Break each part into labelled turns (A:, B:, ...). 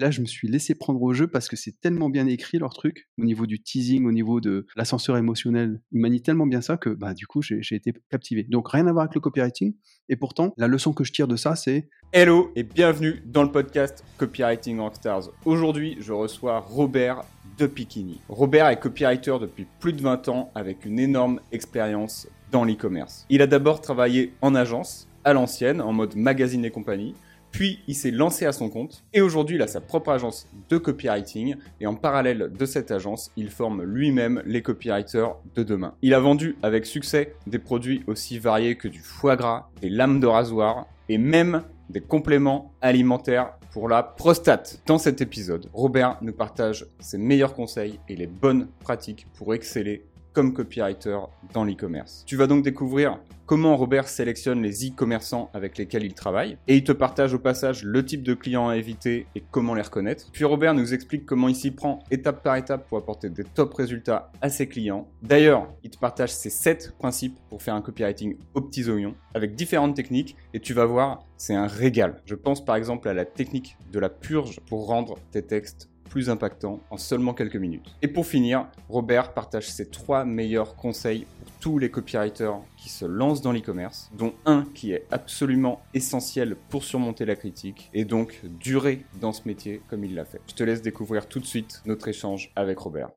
A: Là, je me suis laissé prendre au jeu parce que c'est tellement bien écrit leur truc, au niveau du teasing, au niveau de l'ascenseur émotionnel. Ils manient tellement bien ça que bah, du coup, j'ai été captivé. Donc, rien à voir avec le copywriting. Et pourtant, la leçon que je tire de ça, c'est...
B: Hello et bienvenue dans le podcast Copywriting Rockstars. Aujourd'hui, je reçois Robert de Piquini. Robert est copywriter depuis plus de 20 ans avec une énorme expérience dans l'e-commerce. Il a d'abord travaillé en agence, à l'ancienne, en mode magazine et compagnie. Puis il s'est lancé à son compte et aujourd'hui il a sa propre agence de copywriting et en parallèle de cette agence, il forme lui-même les copywriters de demain. Il a vendu avec succès des produits aussi variés que du foie gras, des lames de rasoir et même des compléments alimentaires pour la prostate. Dans cet épisode, Robert nous partage ses meilleurs conseils et les bonnes pratiques pour exceller comme copywriter dans l'e-commerce. Tu vas donc découvrir comment Robert sélectionne les e-commerçants avec lesquels il travaille et il te partage au passage le type de clients à éviter et comment les reconnaître. Puis Robert nous explique comment il s'y prend étape par étape pour apporter des top résultats à ses clients. D'ailleurs, il te partage ses 7 principes pour faire un copywriting aux petits oignons avec différentes techniques et tu vas voir, c'est un régal. Je pense par exemple à la technique de la purge pour rendre tes textes plus impactant en seulement quelques minutes. Et pour finir, Robert partage ses trois meilleurs conseils pour tous les copywriters qui se lancent dans l'e-commerce, dont un qui est absolument essentiel pour surmonter la critique et donc durer dans ce métier comme il l'a fait. Je te laisse découvrir tout de suite notre échange avec Robert.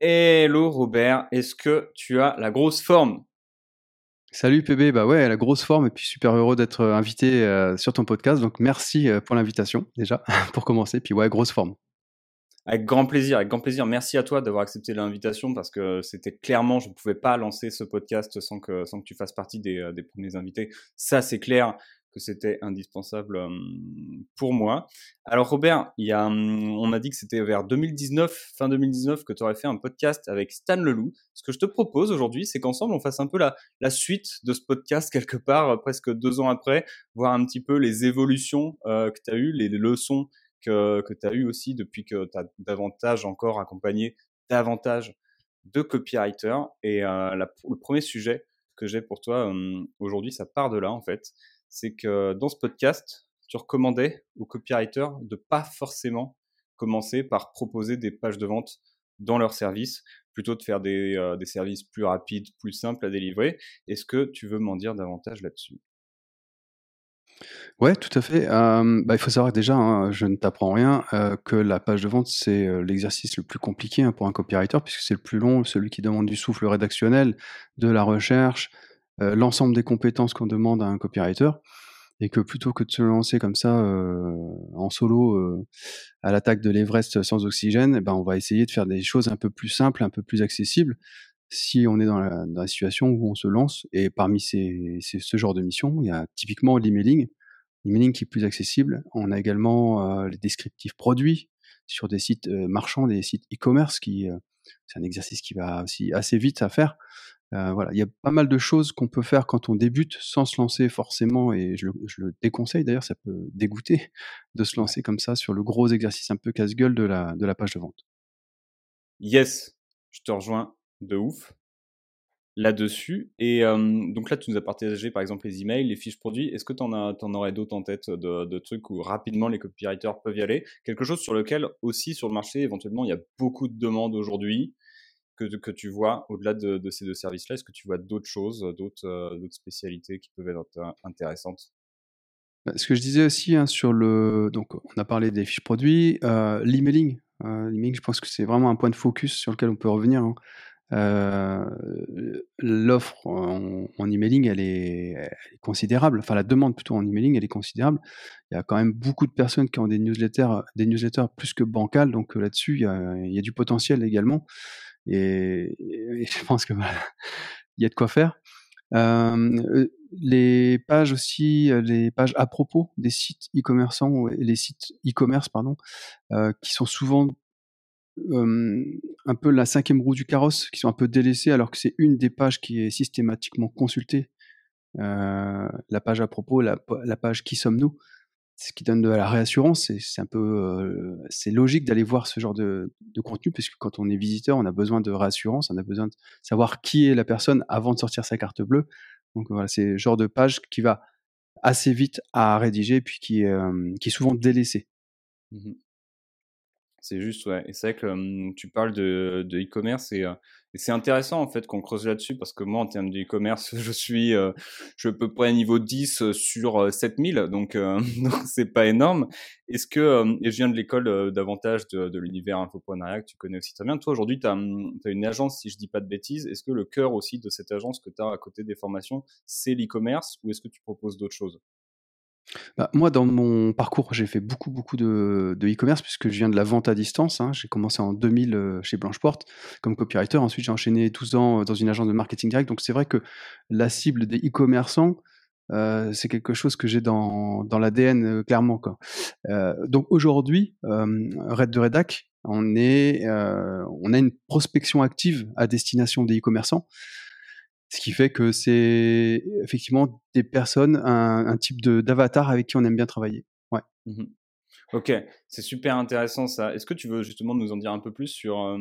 B: Hello Robert, est-ce que tu as la grosse forme?
A: Salut PB, bah ouais, la grosse forme et puis super heureux d'être invité euh, sur ton podcast. Donc merci euh, pour l'invitation déjà pour commencer. Puis ouais, grosse forme.
B: Avec grand plaisir, avec grand plaisir. Merci à toi d'avoir accepté l'invitation parce que c'était clairement, je ne pouvais pas lancer ce podcast sans que, sans que tu fasses partie des, euh, des premiers invités. Ça, c'est clair que c'était indispensable pour moi. Alors Robert, il y a, on a dit que c'était vers 2019, fin 2019, que tu aurais fait un podcast avec Stan Leloup. Ce que je te propose aujourd'hui, c'est qu'ensemble, on fasse un peu la, la suite de ce podcast quelque part, presque deux ans après, voir un petit peu les évolutions euh, que tu as eues, les leçons que, que tu as eu aussi depuis que tu as davantage encore accompagné davantage de copywriters. Et euh, le premier sujet que j'ai pour toi aujourd'hui, ça part de là en fait. C'est que dans ce podcast, tu recommandais aux copywriters de pas forcément commencer par proposer des pages de vente dans leur service, plutôt de faire des, euh, des services plus rapides, plus simples à délivrer. Est-ce que tu veux m'en dire davantage là-dessus?
A: Ouais, tout à fait. bah, il faut savoir déjà, hein, je ne t'apprends rien, que la page de vente, c'est, l'exercice le plus compliqué, hein, pour un copywriter puisque c'est le plus long, celui qui demande du souffle rédactionnel, de la recherche, l'ensemble des compétences qu'on demande à un copywriter et que plutôt que de se lancer comme ça, en solo, à l'attaque de l'Everest sans oxygène eh ben, on va essayer de faire des choses un peu plus simples, un peu plus accessibles, si on est dans la situation où on se lance et parmi ces ce genre de mission, il y a typiquement l'emailing. L'emailing qui est plus accessible. On a également, les descriptifs produits sur des sites, marchands, des sites e-commerce qui, c'est un exercice qui va aussi assez vite à faire. voilà, il y a pas mal de choses qu'on peut faire quand on débute sans se lancer forcément et je le déconseille d'ailleurs, ça peut dégoûter de se lancer comme ça sur le gros exercice un peu casse-gueule de la de la page de vente.
B: Yes, je te rejoins de ouf là-dessus. Et donc là, tu nous as partagé par exemple les emails, les fiches produits. Est-ce que tu en, en, aurais d'autres en tête de, trucs où rapidement les copywriters peuvent y aller? Quelque chose sur lequel aussi sur le marché, éventuellement, il y a beaucoup de demandes aujourd'hui que, que tu vois au-delà de, ces deux services-là. Est-ce que tu vois d'autres choses, d'autres spécialités qui peuvent être intéressantes?
A: Bah, ce que je disais aussi hein, sur le, donc on a parlé des fiches produits, l'emailing. l'emailing, je pense que c'est vraiment un point de focus sur lequel on peut revenir. Hein. Euh, l'offre en, emailing, elle est, considérable. Enfin, la demande plutôt en emailing, elle est considérable. Il y a quand même beaucoup de personnes qui ont des newsletters, des newsletters plus que bancales. Donc euh, là-dessus, il y, a, du potentiel également. Et, je pense que il y a de quoi faire. Euh, les pages aussi, les pages à propos des sites e-commerçants, les sites e-commerce pardon, qui sont souvent un peu la cinquième roue du carrosse, qui sont un peu délaissées, alors que c'est une des pages qui est systématiquement consultée. la page à propos, la, page qui sommes-nous, ce qui donne de la réassurance. C'est un peu, c'est logique d'aller voir ce genre de, contenu, puisque quand on est visiteur, on a besoin de réassurance, on a besoin de savoir qui est la personne avant de sortir sa carte bleue. Donc voilà, c'est le genre de page qui va assez vite à rédiger, puis qui, est souvent délaissé.
B: Mmh C'est juste, ouais. Et c'est vrai que tu parles de e-commerce et, c'est intéressant en fait qu'on creuse là-dessus parce que moi en termes de e-commerce, je suis, je à peu près niveau 10 sur 7000, donc donc c'est pas énorme. Est-ce que, et je viens de l'école davantage de, l'univers infoprenariat que tu connais aussi très bien. Toi aujourd'hui, tu as, une agence, si je dis pas de bêtises. Est-ce que le cœur aussi de cette agence que tu as à côté des formations, c'est l'e-commerce ou est-ce que tu proposes d'autres choses?
A: Bah, moi, dans mon parcours, j'ai fait beaucoup, beaucoup de e-commerce puisque je viens de la vente à distance, hein. J'ai commencé en 2000, euh, chez Blancheporte comme copywriter. Ensuite, j'ai enchaîné 12 ans, euh, dans une agence de marketing direct. Donc c'est vrai que la cible des e-commerçants, euh, c'est quelque chose que j'ai dans dans l'ADN, clairement, donc aujourd'hui, Red de Redac, on est, on a une prospection active à destination des e-commerçants. Ce qui fait que c'est effectivement des personnes, un, type d'avatar avec qui on aime bien travailler. Ouais.
B: Mmh ok, c'est super intéressant ça. Est-ce que tu veux justement nous en dire un peu plus sur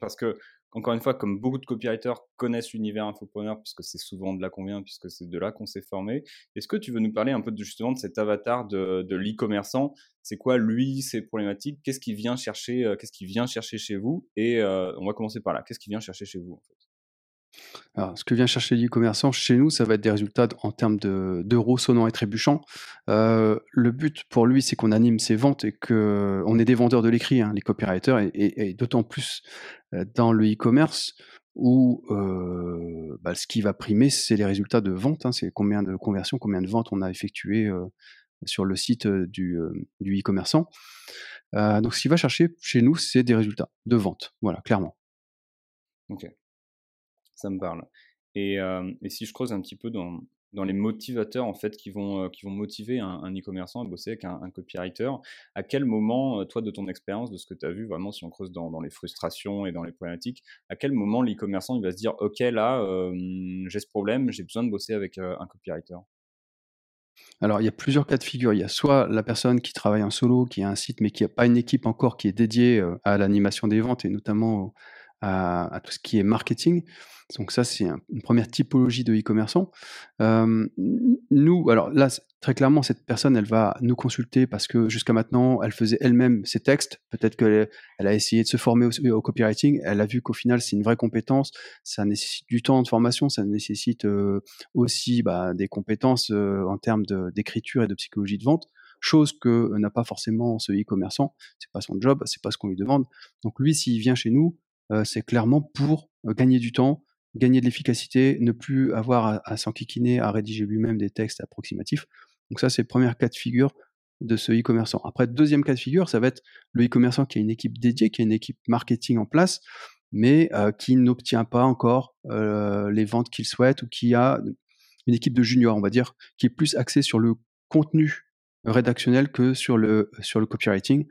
B: parce que encore une fois, comme beaucoup de copywriters connaissent l'univers infopreneur, puisque c'est souvent de là qu'on vient, puisque c'est de là qu'on s'est formé, est-ce que tu veux nous parler un peu de, justement de cet avatar de, de l'e-commerçant? C'est quoi lui, ses problématiques? Qu'est-ce qu'il vient chercher Qu'est-ce qu'il vient chercher chez vous? Et on va commencer par là. Qu'est-ce qu'il vient chercher chez vous en fait?
A: Ce que vient chercher l'e-commerçant chez nous, ça va être des résultats en termes d'euros sonnants et trébuchants. Euh, le but pour lui, c'est qu'on anime ses ventes et qu'on est des vendeurs de l'écrit, hein, les copywriters, et, d'autant plus euh, dans le e-commerce où euh, bah, ce qui va primer, c'est les résultats de vente, hein, c'est combien de conversions, combien de ventes on a effectué sur le site du, e-commerçant. donc, ce qu'il va chercher chez nous, c'est des résultats de vente, voilà, clairement.
B: Ça me parle. Et, si je creuse un petit peu dans, les motivateurs en fait qui vont, motiver un, e-commerçant à bosser avec un, copywriter, à quel moment, toi de ton expérience, de ce que tu as vu vraiment si on creuse dans, les frustrations et dans les problématiques, à quel moment l'e-commerçant va se dire ok là j'ai ce problème, j'ai besoin de bosser avec un copywriter
A: alors, il y a plusieurs cas de figure. Il y a soit la personne qui travaille en solo, qui a un site, mais qui n'a pas une équipe encore qui est dédiée à l'animation des ventes et notamment à, tout ce qui est marketing. Donc ça, c'est une première typologie de e-commerçant. nous, alors là, très clairement, cette personne, elle va nous consulter parce que jusqu'à maintenant, elle faisait elle-même ses textes. Peut-être qu'elle elle a essayé de se former au, copywriting. Elle a vu qu'au final, c'est une vraie compétence. Ça nécessite du temps de formation. Ça nécessite aussi bah, des compétences en termes d'écriture et de psychologie de vente chose que n'a pas forcément ce e-commerçant. C'est pas son job, c'est pas ce qu'on lui demande. Donc lui, s'il vient chez nous, c'est clairement pour gagner du temps, gagner de l'efficacité, ne plus avoir à, s'enquiquiner, à rédiger lui-même des textes approximatifs. Donc ça, c'est le premier cas de figure de ce e-commerçant. Après, deuxième cas de figure, ça va être le e-commerçant qui a une équipe dédiée, qui a une équipe marketing en place, mais qui n'obtient pas encore les ventes qu'il souhaite ou qui a une équipe de juniors, on va dire, qui est plus axée sur le contenu rédactionnel que sur le, sur le copywriting.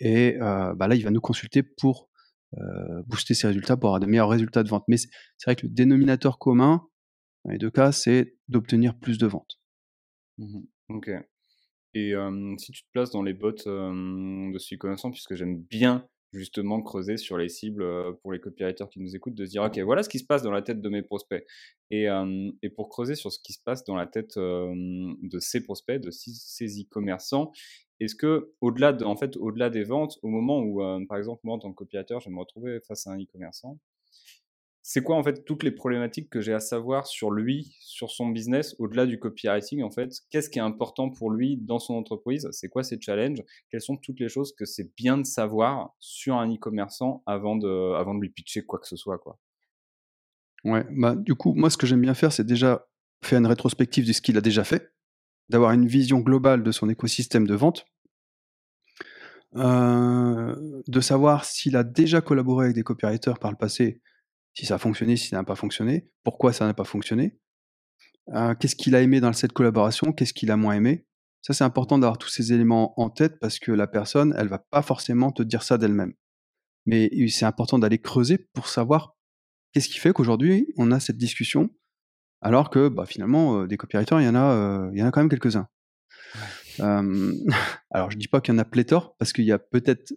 A: Et bah là, il va nous consulter pour booster ses résultats pour avoir de meilleurs résultats de vente. Mais c'est vrai que le dénominateur commun, dans les deux cas, c'est d'obtenir plus de ventes.
B: Mmh ok. Et si tu te places dans les bottes de ce connaissant, puisque j'aime bien justement creuser sur les cibles pour les copywriters qui nous écoutent, de se dire, OK, voilà ce qui se passe dans la tête de mes prospects. Et, et pour creuser sur ce qui se passe dans la tête de ces prospects, de ces e-commerçants, est-ce que, au-delà de, en fait, au-delà des ventes, au moment où, par exemple, moi, en tant que copywriter, je vais me retrouver face à un e-commerçant, c'est quoi, en fait, toutes les problématiques que j'ai à savoir sur lui, sur son business, au-delà du copywriting, en fait? Qu'est-ce qui est important pour lui dans son entreprise? C'est quoi ses challenges? Quelles sont toutes les choses que c'est bien de savoir sur un e-commerçant avant de, avant de lui pitcher quoi que ce soit, quoi?
A: Ouais, bah, du coup, moi, ce que j'aime bien faire, c'est déjà faire une rétrospective de ce qu'il a déjà fait d'avoir une vision globale de son écosystème de vente, euh, de savoir s'il a déjà collaboré avec des copywriters par le passé, si ça a fonctionné, si ça n'a pas fonctionné, pourquoi ça n'a pas fonctionné, euh, qu'est-ce qu'il a aimé dans cette collaboration, qu'est-ce qu'il a moins aimé. Ça, c'est important d'avoir tous ces éléments en tête parce que la personne, elle va pas forcément te dire ça d'elle-même. Mais c'est important d'aller creuser pour savoir qu'est-ce qui fait qu'aujourd'hui, on a cette discussion alors que bah, finalement, euh, des copywriters, il y en a, euh, il y en a quand même quelques-uns. alors, je dis pas qu'il y en a pléthore, parce qu'il y a peut-être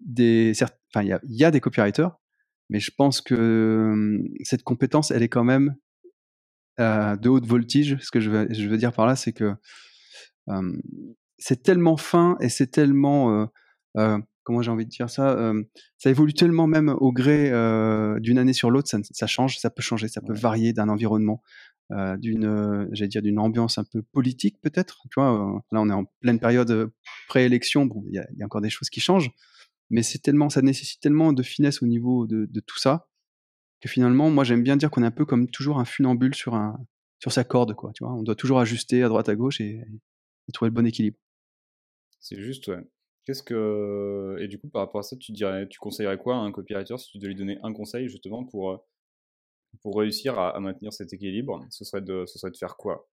A: des, enfin, il y a, des copywriters, mais je pense que cette compétence, elle est quand même euh, de haute voltige. Ce que je veux, je veux dire par là, c'est que c'est tellement fin et c'est tellement comment j'ai envie de dire ça Ça évolue tellement même au gré d'une année sur l'autre, ça, ça, change, ça peut changer, ça peut varier d'un environnement, d'une, j'allais dire, d'une ambiance un peu politique peut-être. Tu vois, là on est en pleine période préélection, bon, il y, y, a encore des choses qui changent, mais c'est tellement, ça nécessite tellement de finesse au niveau de, de tout ça que finalement, moi j'aime bien dire qu'on est un peu comme toujours un funambule sur un sur sa corde, quoi. Tu vois, on doit toujours ajuster à droite à gauche et, et trouver le bon équilibre.
B: C'est juste, ouais. Qu'est-ce que et du coup par rapport à ça, tu dirais, tu conseillerais quoi à un copywriter si tu devais lui donner un conseil justement pour euh, pour réussir à, maintenir cet équilibre Ce serait de ce serait de faire quoi?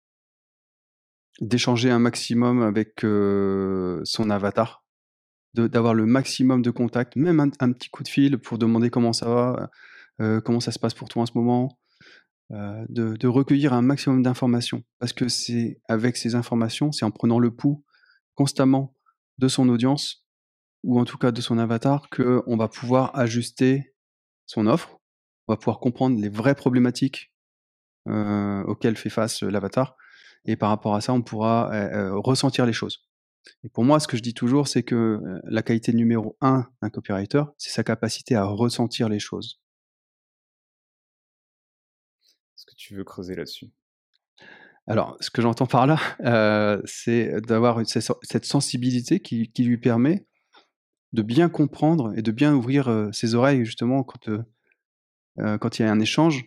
A: D'échanger un maximum avec euh, son avatar, d'avoir le maximum de contacts, même un, petit coup de fil pour demander comment ça va, euh, comment ça se passe pour toi en ce moment, de, de, recueillir un maximum d'informations. Parce que c'est avec ces informations, c'est en prenant le pouls constamment de son audience, ou en tout cas de son avatar, qu'on va pouvoir ajuster son offre, on va pouvoir comprendre les vraies problématiques euh, auxquelles fait face l'avatar, et par rapport à ça, on pourra euh, euh, ressentir les choses. Et pour moi, ce que je dis toujours, c'est que la qualité numéro un d'un copywriter, c'est sa capacité à ressentir les choses.
B: Est-ce que tu veux creuser là-dessus?
A: Alors, ce que j'entends par là, euh, c'est d'avoir cette sensibilité qui, lui permet de bien comprendre et de bien ouvrir euh, ses oreilles, justement, quand, euh, quand il y a un échange,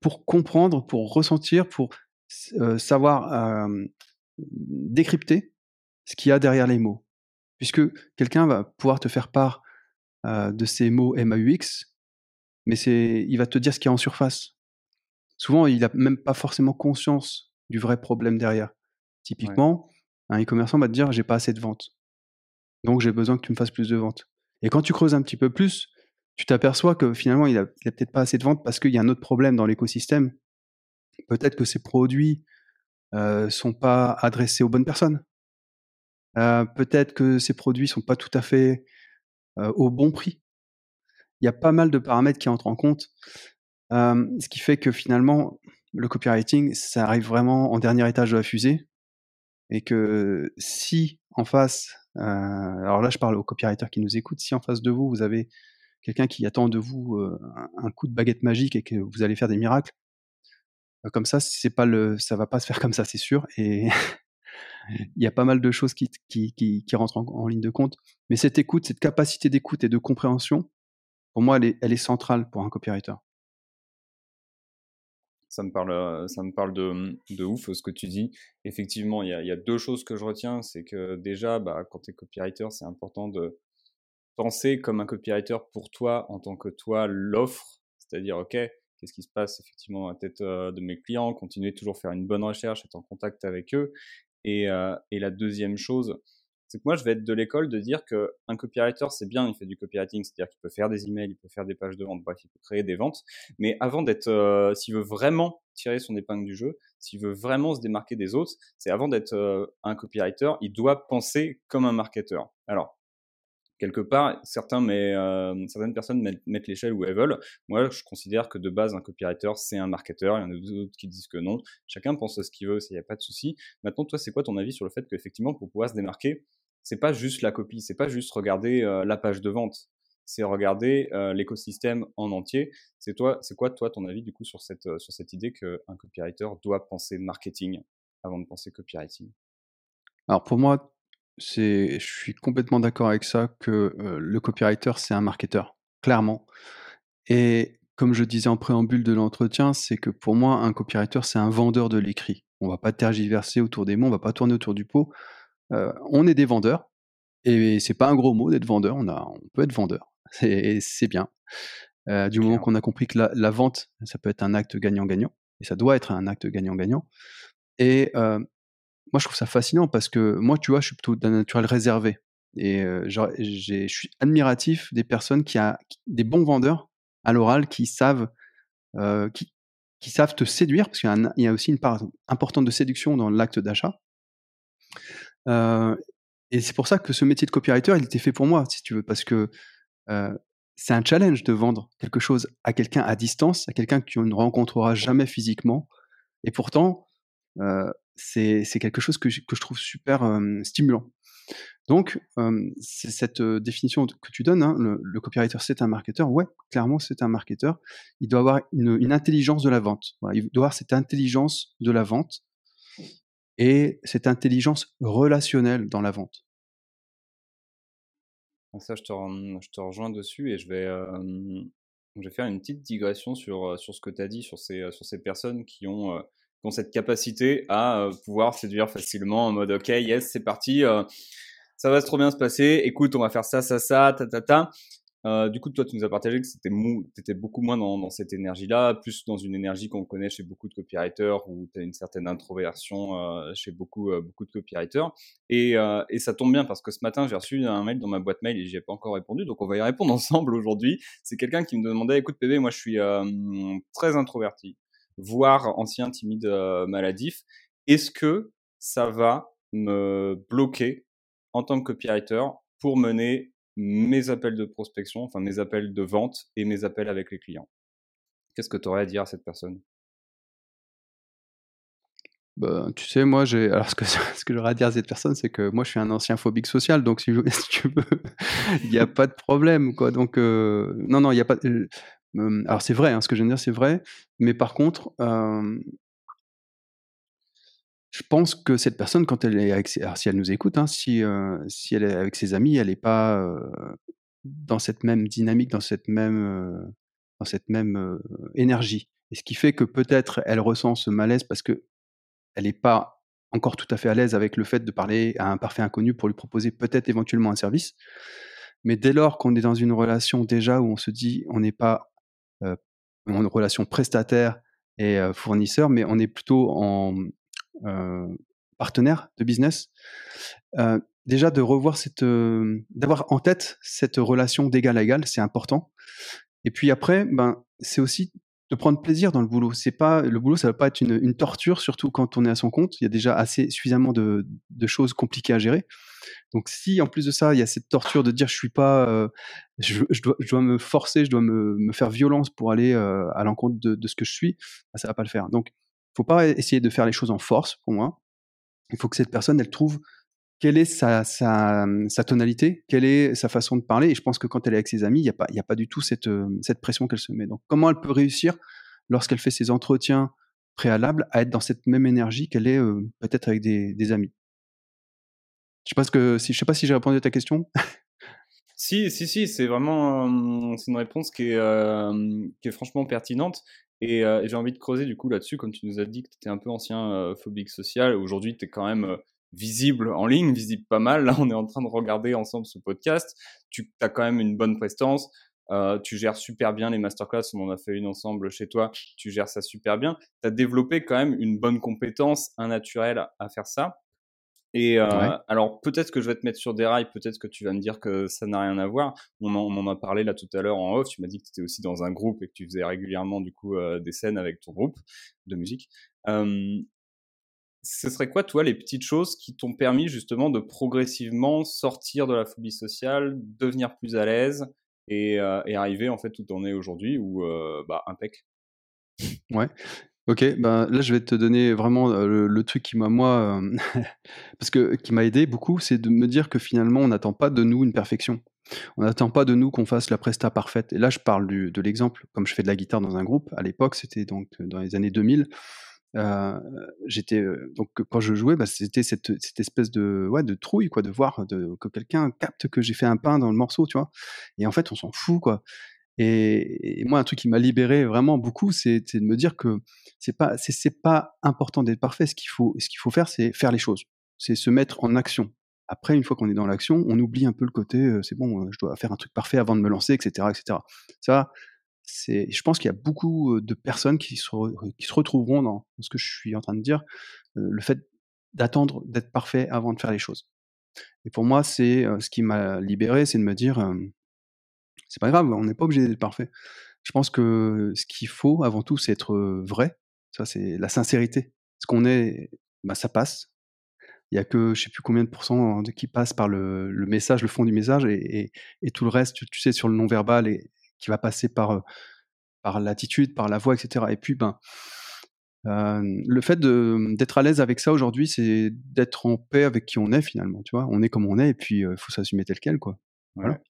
A: pour comprendre, pour ressentir, pour savoir décrypter ce qu'il y a derrière les mots. Puisque quelqu'un va pouvoir te faire part de ces mots MAUX, mais il va te dire ce qu'il y a en surface souvent, il n'a même pas forcément conscience du vrai problème derrière. Typiquement, un e-commerçant va te dire j'ai pas assez de ventes. Donc j'ai besoin que tu me fasses plus de ventes. Et quand tu creuses un petit peu plus, tu t'aperçois que finalement, il n'a peut-être pas assez de ventes parce qu'il y a un autre problème dans l'écosystème. Peut-être que ses produits ne euh, sont pas adressés aux bonnes personnes. Euh, peut-être que ces produits sont pas tout à fait euh, au bon prix. Il y a pas mal de paramètres qui entrent en compte ce qui fait que finalement, le copywriting, ça arrive vraiment en dernier étage de la fusée. Et que si en face, euh, alors là je parle aux copywriters qui nous écoutent, si en face de vous, vous avez quelqu'un qui attend de vous un coup de baguette magique et que vous allez faire des miracles, comme ça, c'est pas le, ça va pas se faire comme ça, c'est sûr. Et il y a pas mal de choses qui, qui, qui, rentrent en, ligne de compte. Mais cette écoute, cette capacité d'écoute et de compréhension, pour moi, elle est, elle est centrale pour un copywriter
B: ça me parle, ça me parle de, ouf ce que tu dis. Effectivement, il y a, deux choses que je retiens. C'est que déjà, bah, quand tu es copywriter, c'est important de penser comme un copywriter pour toi en tant que toi l'offre. C'est-à-dire, OK, qu'est-ce qui se passe effectivement dans la tête de mes clients, continuer toujours faire une bonne recherche, être en contact avec eux. Et, et la deuxième chose, c'est que moi, je vais être de l'école de dire qu'un copywriter, c'est bien, il fait du copywriting, c'est-à-dire qu'il peut faire des emails, il peut faire des pages de vente, bref, il peut créer des ventes. Mais avant d'être, euh, s'il veut vraiment tirer son épingle du jeu, s'il veut vraiment se démarquer des autres, c'est avant d'être euh, un copywriter, il doit penser comme un marketeur. Alors, quelque part, certains mais, euh, certaines personnes mettent, l'échelle où elles veulent. Moi, je considère que de base, un copywriter, c'est un marketeur. Il y en a d'autres qui disent que non. Chacun pense à ce qu'il veut, il n'y a pas de souci. Maintenant, toi, c'est quoi ton avis sur le fait qu'effectivement, pour pouvoir se démarquer, c'est pas juste la copie, c'est pas juste regarder euh, la page de vente, c'est regarder euh, l'écosystème en entier. C'est toi, c'est quoi toi ton avis du coup sur cette euh, sur cette idée qu'un copywriter doit penser marketing avant de penser copywriting?
A: Alors pour moi, je suis complètement d'accord avec ça que le copywriter c'est un marketeur, clairement. Et comme je disais en préambule de l'entretien, c'est que pour moi un copywriter c'est un vendeur de l'écrit. On va pas tergiverser autour des mots, on va pas tourner autour du pot on est des vendeurs, et c'est pas un gros mot d'être vendeur, on, a, on peut être vendeur, c'est bien. du moment qu'on a compris que la, vente, ça peut être un acte gagnant-gagnant, et ça doit être un acte gagnant-gagnant. Et moi, je trouve ça fascinant parce que moi, tu vois, je suis plutôt d'un naturel réservé. Et je suis admiratif des personnes qui ont des bons vendeurs à l'oral qui savent, qui, qui, savent te séduire, parce qu'il y, a aussi une part importante de séduction dans l'acte d'achat. Euh, et c'est pour ça que ce métier de copywriter, il était fait pour moi, si tu veux, parce que euh, c'est un challenge de vendre quelque chose à quelqu'un à distance, à quelqu'un que tu ne rencontreras jamais physiquement. Et pourtant, euh, c'est quelque chose que je, trouve super stimulant. Donc, c'est cette définition que tu donnes, hein, le, copywriter c'est un marketeur, ouais, clairement c'est un marketeur. Il doit avoir une, intelligence de la vente. il doit avoir cette intelligence de la vente et cette intelligence relationnelle dans la vente.
B: Ça, je te, rejoins dessus et je vais, faire une petite digression sur, ce que tu as dit, sur ces personnes qui ont, cette capacité à pouvoir séduire facilement en mode OK, yes, c'est parti ça va trop bien se passer, écoute, on va faire ça, ça, ça, ta, ta, ta. Euh, du coup, toi, tu nous as partagé que c'était étais beaucoup moins dans, dans cette énergie-là, plus dans une énergie qu'on connaît chez beaucoup de copywriters, où tu as une certaine introversion euh, chez beaucoup, euh, beaucoup de copywriters. Et, euh, ça tombe bien parce que ce matin, j'ai reçu un mail dans ma boîte mail et j'y ai pas encore répondu, donc on va y répondre ensemble aujourd'hui. C'est quelqu'un qui me demandait, écoute, PB, moi, je suis euh, très introverti, voire ancien timide maladif. Est-ce que ça va me bloquer en tant que copywriter pour mener mes appels de prospection, enfin mes appels de vente et mes appels avec les clients? Qu'est-ce que tu aurais à dire à cette personne?
A: Bah, tu sais, moi, j'ai. Alors, ce que, j'aurais à dire à cette personne, c'est que moi, je suis un ancien phobique social, donc si, tu veux, il n'y a pas de problème, quoi. Donc, euh, non, non, il n'y a pas. Alors, c'est vrai, hein, ce que je viens de dire, c'est vrai, mais par contre, je pense que cette personne, quand elle est avec si elle nous écoute, hein, si, si elle est avec ses amis, elle n'est pas dans cette même dynamique, dans cette même, dans cette même énergie. Et ce qui fait que peut-être elle ressent ce malaise parce que elle n'est pas encore tout à fait à l'aise avec le fait de parler à un parfait inconnu pour lui proposer peut-être éventuellement un service. Mais dès lors qu'on est dans une relation déjà où on se dit on n'est pas en une relation prestataire et fournisseur, mais on est plutôt en, euh, partenaire de business, euh, déjà de revoir cette, euh, d'avoir en tête cette relation d'égal à égal, c'est important. Et puis après, ben, c'est aussi de prendre plaisir dans le boulot. C'est pas le boulot, ça va pas être une, torture, surtout quand on est à son compte. Il y a déjà assez suffisamment de, choses compliquées à gérer. Donc si en plus de ça, il y a cette torture de dire je suis pas, je, je, dois, je, dois, me forcer, je dois me, faire violence pour aller à l'encontre de, ce que je suis, ben, ça va pas le faire. Donc faut pas essayer de faire les choses en force, pour moi. Il faut que cette personne, elle trouve quelle est sa, sa, tonalité, quelle est sa façon de parler. Et je pense que quand elle est avec ses amis, il n'y a, pas, a pas du tout cette, cette pression qu'elle se met. Donc, comment elle peut réussir lorsqu'elle fait ses entretiens préalables à être dans cette même énergie qu'elle est peut-être avec des, amis? Je sais, si, sais pas si j'ai répondu à ta question.
B: si, si, si, c'est vraiment c'est une réponse qui est, qui est franchement pertinente. Et, j'ai envie de creuser du coup là-dessus, comme tu nous as dit que tu étais un peu ancien phobique social. Aujourd'hui, tu es quand même visible en ligne, visible pas mal. Là, on est en train de regarder ensemble ce podcast. Tu as quand même une bonne prestance. tu gères super bien les masterclass, on en a fait une ensemble chez toi, tu gères ça super bien. Tu as développé quand même une bonne compétence, un naturel à faire ça. Et euh, alors peut-être que je vais te mettre sur des rails, peut-être que tu vas me dire que ça n'a rien à voir. On en, a parlé là tout à l'heure en off. Tu m'as dit que tu étais aussi dans un groupe et que tu faisais régulièrement du coup euh, des scènes avec ton groupe de musique. Euh, ce serait quoi, toi, les petites choses qui t'ont permis justement de progressivement sortir de la phobie sociale, devenir plus à l'aise et, et arriver en fait où t'en es aujourd'hui ou bah impec?
A: Ouais. Ok, ben là je vais te donner vraiment le, truc qui m'a moi, parce que qui m'a aidé beaucoup, c'est de me dire que finalement on n'attend pas de nous une perfection. On n'attend pas de nous qu'on fasse la presta parfaite. Et là je parle du, de l'exemple, comme je fais de la guitare dans un groupe, à l'époque c'était donc dans les années 2000. Euh, j'étais donc quand je jouais, bah, c'était cette, espèce de ouais de trouille quoi, de voir que quelqu'un capte que j'ai fait un pain dans le morceau, tu vois. Et en fait on s'en fout quoi. Et, moi, un truc qui m'a libéré vraiment beaucoup, c'est de me dire que c'est pas c'est pas important d'être parfait. Ce qu'il faut ce qu'il faut faire, c'est faire les choses. C'est se mettre en action. Après, une fois qu'on est dans l'action, on oublie un peu le côté euh, c'est bon, euh, je dois faire un truc parfait avant de me lancer, etc., etc. Ça, c'est je pense qu'il y a beaucoup euh, de personnes qui se qui se retrouveront dans ce que je suis en train de dire, le fait d'attendre d'être parfait avant de faire les choses. Et pour moi, c'est ce qui m'a libéré, c'est de me dire c'est pas grave, on n'est pas obligé d'être parfait. Je pense que ce qu'il faut avant tout, c'est être vrai. Ça, c'est la sincérité. Ce qu'on est, bah, ça passe. Il y a que je sais plus combien de pourcents qui passent par le, message, le fond du message, et, tout le reste, tu, sais, sur le non verbal, et qui va passer par par l'attitude, par la voix, etc. Et puis, ben, le fait d'être à l'aise avec ça aujourd'hui, c'est d'être en paix avec qui on est finalement, tu vois? On est comme on est et puis il faut s'assumer tel quel, quoi. Voilà.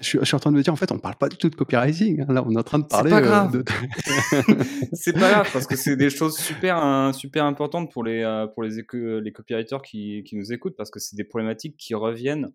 A: Je suis, je suis, en train de me dire, en fait, on parle pas du tout de copywriting. Hein. Là, on est en train de parler.
B: C'est pas grave. De... c'est pas grave parce que c'est des choses super, hein, super importantes pour les, euh, pour les, les copywriters qui, qui nous écoutent parce que c'est des problématiques qui reviennent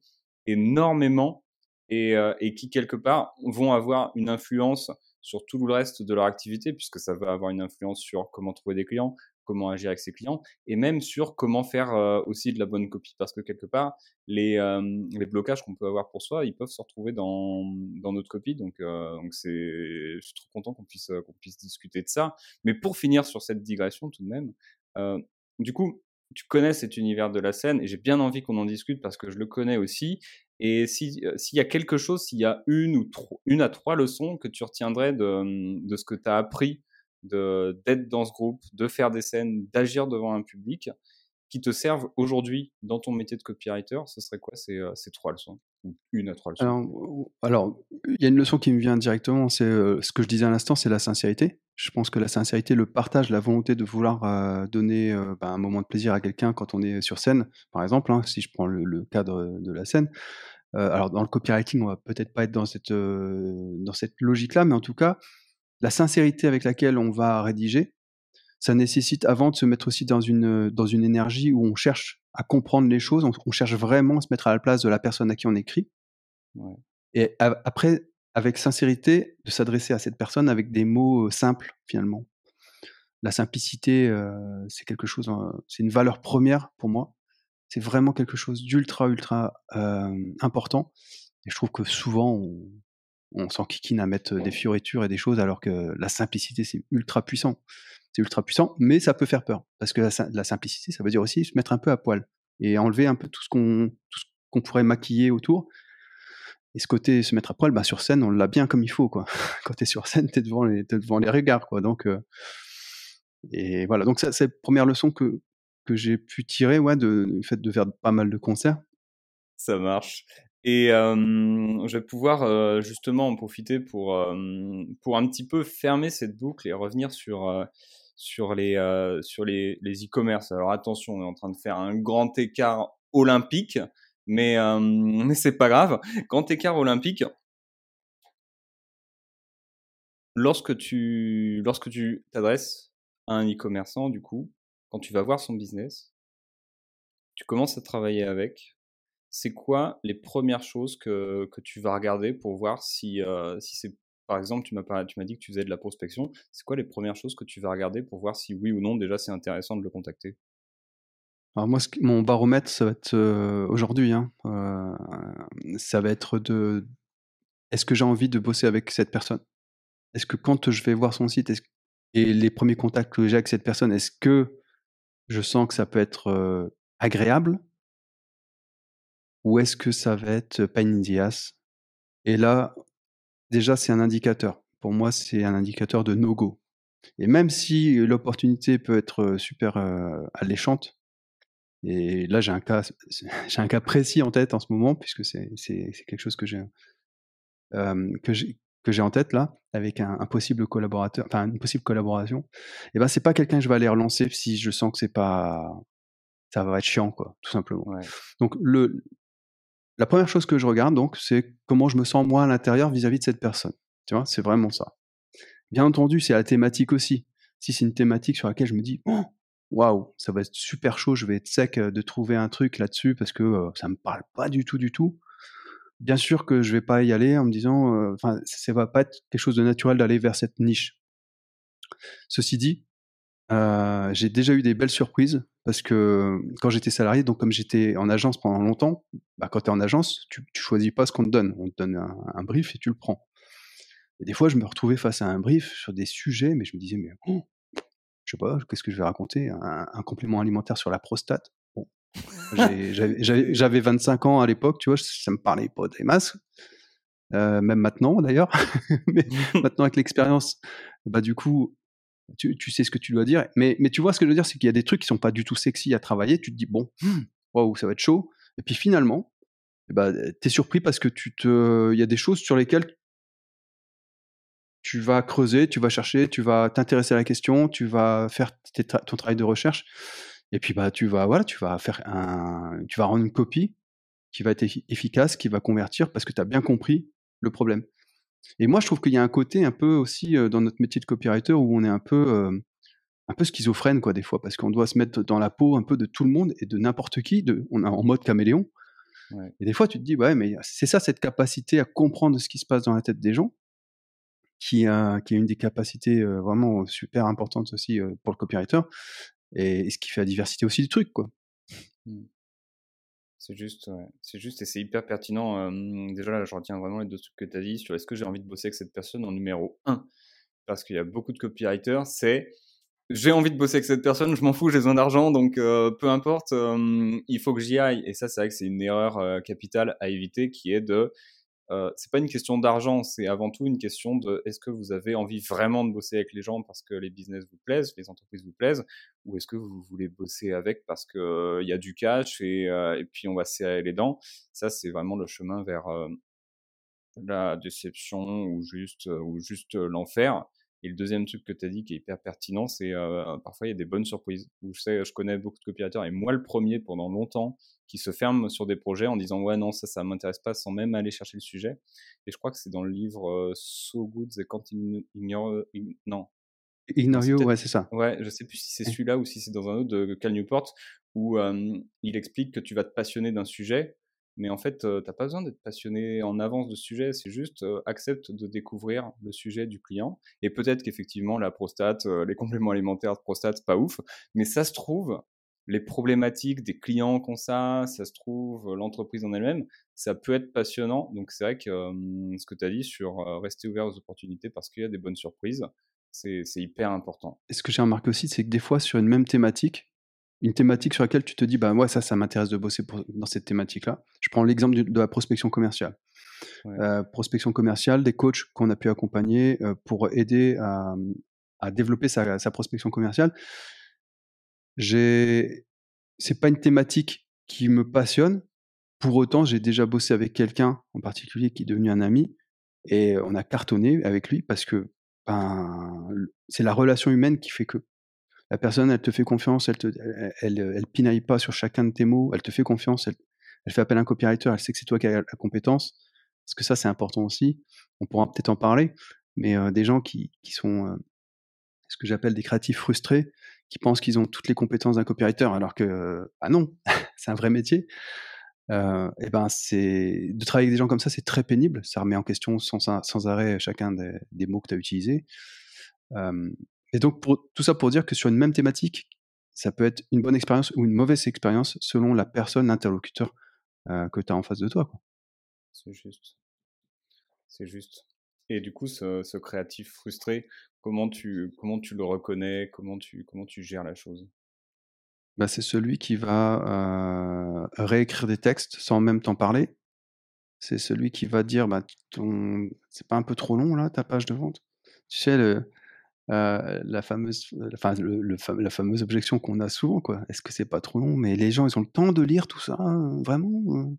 B: énormément et, euh, et qui quelque part vont avoir une influence sur tout le reste de leur activité puisque ça va avoir une influence sur comment trouver des clients, comment agir avec ses clients et même sur comment faire euh, aussi de la bonne copie parce que quelque part les, euh, les blocages qu'on peut avoir pour soi ils peuvent se retrouver dans, dans notre copie. Donc euh, donc c'est je suis trop content qu'on puisse qu'on puisse discuter de ça. Mais pour finir sur cette digression tout de même du coup tu connais cet univers de la scène et j'ai bien envie qu'on en discute parce que je le connais aussi. Et s'il y a quelque chose s'il y a une ou une à trois leçons que tu retiendrais de, de ce que tu as appris d'être dans ce groupe, de faire des scènes, d'agir devant un public qui te servent aujourd'hui dans ton métier de copywriter, ce serait quoi ces, euh, trois leçons une à trois
A: leçons Alors, il y a une leçon qui me vient directement, c'est euh, ce que je disais à l'instant, c'est la sincérité. Je pense que la sincérité, le partage, la volonté de vouloir euh, donner bah, un moment de plaisir à quelqu'un quand on est sur scène, par exemple, hein, si je prends le, cadre de la scène. alors, dans le copywriting, on va peut-être pas être dans cette, dans cette logique-là, mais en tout cas, la sincérité avec laquelle on va rédiger, ça nécessite avant de se mettre aussi dans une, dans une énergie où on cherche à comprendre les choses, on, cherche vraiment à se mettre à la place de la personne à qui on écrit. Et après, avec sincérité, de s'adresser à cette personne avec des mots simples finalement. La simplicité, c'est quelque chose, c'est une valeur première pour moi. C'est vraiment quelque chose d'ultra, ultra important. Et je trouve que souvent, on, on s'enquiquine à mettre des fioritures et des choses, alors que la simplicité, c'est ultra puissant. C'est ultra puissant, mais ça peut faire peur. Parce que la, simplicité, ça veut dire aussi se mettre un peu à poil et enlever un peu tout ce qu'on pourrait maquiller autour. Et ce côté se mettre à poil, bah, sur scène, on l'a bien comme il faut. Quoi. Quand tu es sur scène, tu es, devant les, devant les regards. Quoi. Donc, euh, et voilà, donc ça, c'est la première leçon que, que j'ai pu tirer ouais, de, du fait de faire pas mal de concerts.
B: Ça marche. Et je vais pouvoir justement en profiter pour, pour un petit peu fermer cette boucle et revenir sur, sur les sur les e-commerce. Alors attention, on est en train de faire un grand écart olympique, mais mais c'est pas grave. Grand écart olympique. Lorsque tu lorsque tu t'adresses à un e-commerçant, du coup, quand tu vas voir son business, tu commences à travailler avec, c'est quoi les premières choses que, tu vas regarder pour voir si, euh, c'est, par exemple, tu m'as, tu m'as dit que tu faisais de la prospection, c'est quoi les premières choses que tu vas regarder pour voir si oui ou non déjà c'est intéressant de le contacter?
A: Alors moi, mon baromètre, ça va être euh, aujourd'hui, hein, euh, ça va être de, est-ce que j'ai envie de bosser avec cette personne? Est-ce que quand je vais voir son site, et les premiers contacts que j'ai avec cette personne, est-ce que je sens que ça peut être agréable? Ou est-ce que ça va être Pain Et là, déjà, c'est un indicateur. Pour moi, c'est un indicateur de no-go. Et même si l'opportunité peut être super alléchante, et là j'ai un cas, j'ai un cas précis en tête en ce moment puisque c'est quelque chose que j'ai que j'ai que j'ai en tête là avec un, possible collaborateur, enfin une possible collaboration. Et ben c'est pas quelqu'un que je vais aller relancer si je sens que c'est pas ça va être chiant quoi, tout simplement. Donc le la première chose que je regarde, donc, c'est comment je me sens moi à l'intérieur vis-à-vis de cette personne. Tu vois, c'est vraiment ça. Bien entendu, c'est la thématique aussi. Si c'est une thématique sur laquelle je me dis, «Oh, waouh, ça va être super chaud, je vais être sec de trouver un truc là-dessus parce que ça me parle pas du tout, du tout. Bien sûr que je vais pas y aller en me disant, enfin, ça va pas être quelque chose de naturel d'aller vers cette niche. Ceci dit, j'ai déjà eu des belles surprises parce que quand j'étais salarié, donc comme j'étais en agence pendant longtemps, bah, quand tu es en agence, tu, tu choisis pas ce qu'on te donne. On te donne un, brief et tu le prends. Et des fois, je me retrouvais face à un brief sur des sujets, mais je me disais, mais oh, je sais pas, qu'est-ce que je vais raconter? Un, complément alimentaire sur la prostate? Bon, j'avais 25 ans à l'époque, tu vois, ça me parlait pas des masques. même maintenant d'ailleurs, mais maintenant avec l'expérience, bah du coup, tu, sais ce que tu dois dire. Mais, mais tu vois, ce que je veux dire, c'est qu'il y a des trucs qui sont pas du tout sexy à travailler. Tu te dis, bon, mmh. waouh, ça va être chaud. Et puis finalement, bah, tu es surpris parce que tu te, il y a des choses sur lesquelles tu vas creuser, tu vas chercher, tu vas t'intéresser à la question, tu vas faire ton travail de recherche, et puis bah tu vas voilà, tu vas faire un, tu vas rendre une copie qui va être efficace, qui va convertir parce que tu as bien compris le problème. Et moi, je trouve qu'il y a un côté un peu aussi dans notre métier de copywriter où on est un peu un peu schizophrène quoi des fois parce qu'on doit se mettre dans la peau un peu de tout le monde et de n'importe qui, de, on est en mode caméléon. Et des fois, tu te dis ouais, mais c'est ça cette capacité à comprendre ce qui se passe dans la tête des gens qui est une des capacités vraiment super importantes aussi pour le copywriter et, ce qui fait la diversité aussi du truc quoi. Mmh.
B: C'est juste, c'est juste et c'est hyper pertinent. déjà là, je retiens vraiment les deux trucs que tu as dit sur est-ce que j'ai envie de bosser avec cette personne en numéro 1 Parce qu'il y a beaucoup de copywriters, c'est j'ai envie de bosser avec cette personne, je m'en fous, j'ai besoin d'argent, donc peu importe, il faut que j'y aille. Et ça, c'est vrai que c'est une erreur capitale à éviter qui est de euh, c'est pas une question d'argent, c'est avant tout une question de est-ce que vous avez envie vraiment de bosser avec les gens parce que les business vous plaisent, les entreprises vous plaisent, ou est-ce que vous voulez bosser avec parce que euh, il y a du cash et, euh, et, puis on va serrer les dents? Ça, c'est vraiment le chemin vers la déception ou juste ou juste l'enfer. Et le deuxième truc que tu as dit qui est hyper pertinent, c'est euh, parfois il y a des bonnes surprises. je sais, je connais beaucoup de copywriters et moi le premier pendant longtemps qui se ferment sur des projets en disant ouais non ça ça m'intéresse pas sans même aller chercher le sujet. Et je crois que c'est dans le livre euh, So Good They Can't Ignore non
A: Ignore You, ouais c'est ça.
B: Ouais, je sais plus si c'est celui-là ou si c'est dans un autre de Cal Newport où il explique que tu vas te passionner d'un sujet mais en fait, tu n'as pas besoin d'être passionné en avance de sujet, c'est juste accepte de découvrir le sujet du client. Et peut-être qu'effectivement, la prostate, les compléments alimentaires de prostate, pas ouf, mais ça se trouve, les problématiques des clients qu'on ça, ça se trouve, l'entreprise en elle-même, ça peut être passionnant. Donc c'est vrai que ce que tu as dit sur rester ouvert aux opportunités parce qu'il y a des bonnes surprises, c'est hyper important.
A: Et ce que j'ai remarqué aussi, c'est que des fois, sur une même thématique, une thématique sur laquelle tu te dis, bah ouais, ça, ça m'intéresse de bosser dans cette thématique-là. Je prends l'exemple de la prospection commerciale. Euh, prospection commerciale, des coachs qu'on a pu accompagner euh, pour aider à, développer sa, prospection commerciale. J'ai, c'est pas une thématique qui me passionne. Pour autant, j'ai déjà bossé avec quelqu'un en particulier qui est devenu un ami et on a cartonné avec lui parce que ben, c'est la relation humaine qui fait que la personne, elle te fait confiance, elle, te, elle, elle, pinaille pas sur chacun de tes mots, elle te fait confiance, elle, fait appel à un copywriter, elle sait que c'est toi qui as la compétence. Parce que ça, c'est important aussi. On pourra peut-être en parler, mais euh, des gens qui, qui sont euh, ce que j'appelle des créatifs frustrés, qui pensent qu'ils ont toutes les compétences d'un copywriter, alors que, ah non, c'est un vrai métier. Euh, et ben c'est de travailler avec des gens comme ça, c'est très pénible. Ça remet en question sans, sans arrêt chacun des, des mots que tu as utilisés. Et donc, pour, tout ça pour dire que sur une même thématique, ça peut être une bonne expérience ou une mauvaise expérience selon la personne, l'interlocuteur euh, que tu as en face de toi.
B: C'est juste. C'est juste. Et du coup, ce, créatif frustré, comment tu, comment tu le reconnais? Comment tu, comment tu gères la chose?
A: Bah, C'est celui qui va euh, réécrire des textes sans même t'en parler. C'est celui qui va dire bah, ton... c'est pas un peu trop long là, ta page de vente? Tu sais, le, euh, la fameuse, enfin le, la fameuse objection qu'on a souvent, quoi. Est-ce que c'est pas trop long? Mais les gens, ils ont le temps de lire tout ça, hein, vraiment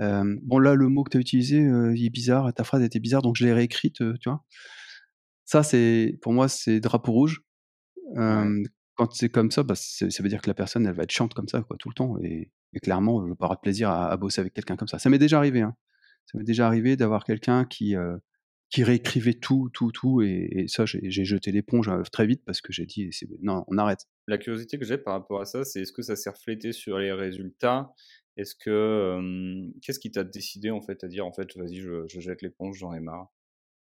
A: euh, Bon, là, le mot que tu as utilisé, euh, il est bizarre, ta phrase était bizarre, donc je l'ai réécrite, tu vois. Ça, c'est, pour moi, c'est drapeau rouge. Quand c'est comme ça, bah, ça veut dire que la personne, elle va être chiante comme ça, quoi, tout le temps. Et, clairement, je veux pas de plaisir à, bosser avec quelqu'un comme ça. Ça m'est déjà arrivé, hein. Ça m'est déjà arrivé d'avoir quelqu'un qui, qui réécrivait tout, tout, tout. Et, ça, j'ai jeté l'éponge euh, très vite parce que j'ai dit, non, on arrête.
B: La curiosité que j'ai par rapport à ça, c'est est-ce que ça s'est reflété sur les résultats? Est-ce que. Qu'est-ce qui t'a décidé, en fait, à dire, en fait, vas-y, je, je jette l'éponge, j'en ai marre?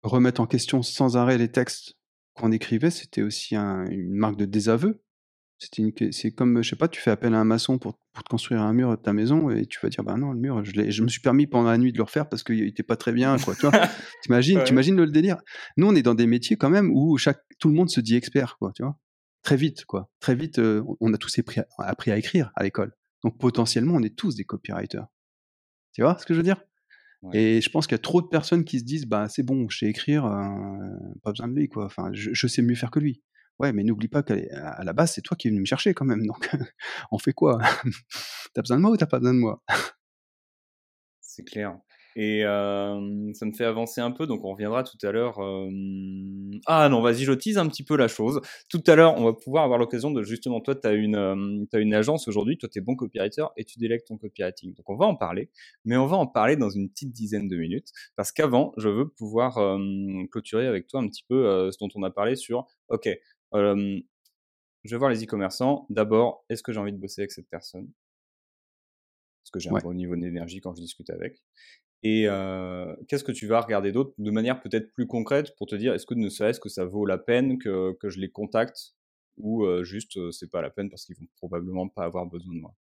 A: Remettre en question sans arrêt les textes qu'on écrivait, c'était aussi une marque de désaveu c'est comme, je sais pas, tu fais appel à un maçon pour, pour, te construire un mur de ta maison et tu vas dire, bah non, le mur, je, je me suis permis pendant la nuit de le refaire parce qu'il était pas très bien, quoi. Tu vois, t'imagines, imagines le délire. Nous, on est dans des métiers quand même où chaque, tout le monde se dit expert, quoi, tu vois. Très vite, quoi. Très vite, euh, on a tous appris, appris à écrire à l'école. Donc potentiellement, on est tous des copywriters. Tu vois ce que je veux dire? Et je pense qu'il y a trop de personnes qui se disent, bah c'est bon, je sais écrire, euh, pas besoin de lui, quoi. Enfin, je, je sais mieux faire que lui. Ouais, mais n'oublie pas qu'à la base, c'est toi qui es venu me chercher quand même. Donc, on fait quoi? T'as besoin de moi ou t'as pas besoin de moi?
B: C'est clair. Et ça me fait avancer un peu, donc on reviendra tout à l'heure. Ah non, vas-y, je tease un petit peu la chose. Tout à l'heure, on va pouvoir avoir l'occasion de justement, toi, tu as une, as une agence aujourd'hui, toi, tu es bon copywriter et tu délègues ton copywriting. Donc on va en parler, mais on va en parler dans une petite dizaine de minutes, parce qu'avant, je veux pouvoir clôturer avec toi un petit peu ce dont on a parlé sur, ok, je vais voir les e-commerçants. D'abord, est-ce que j'ai envie de bosser avec cette personne? Parce que j'ai un bon niveau d'énergie quand je discute avec. Et qu'est-ce que tu vas regarder d'autre de manière peut-être plus concrète pour te dire est-ce que ne serait-ce que ça vaut la peine que, que je les contacte ou juste c'est pas la peine parce qu'ils vont probablement pas avoir besoin de moi?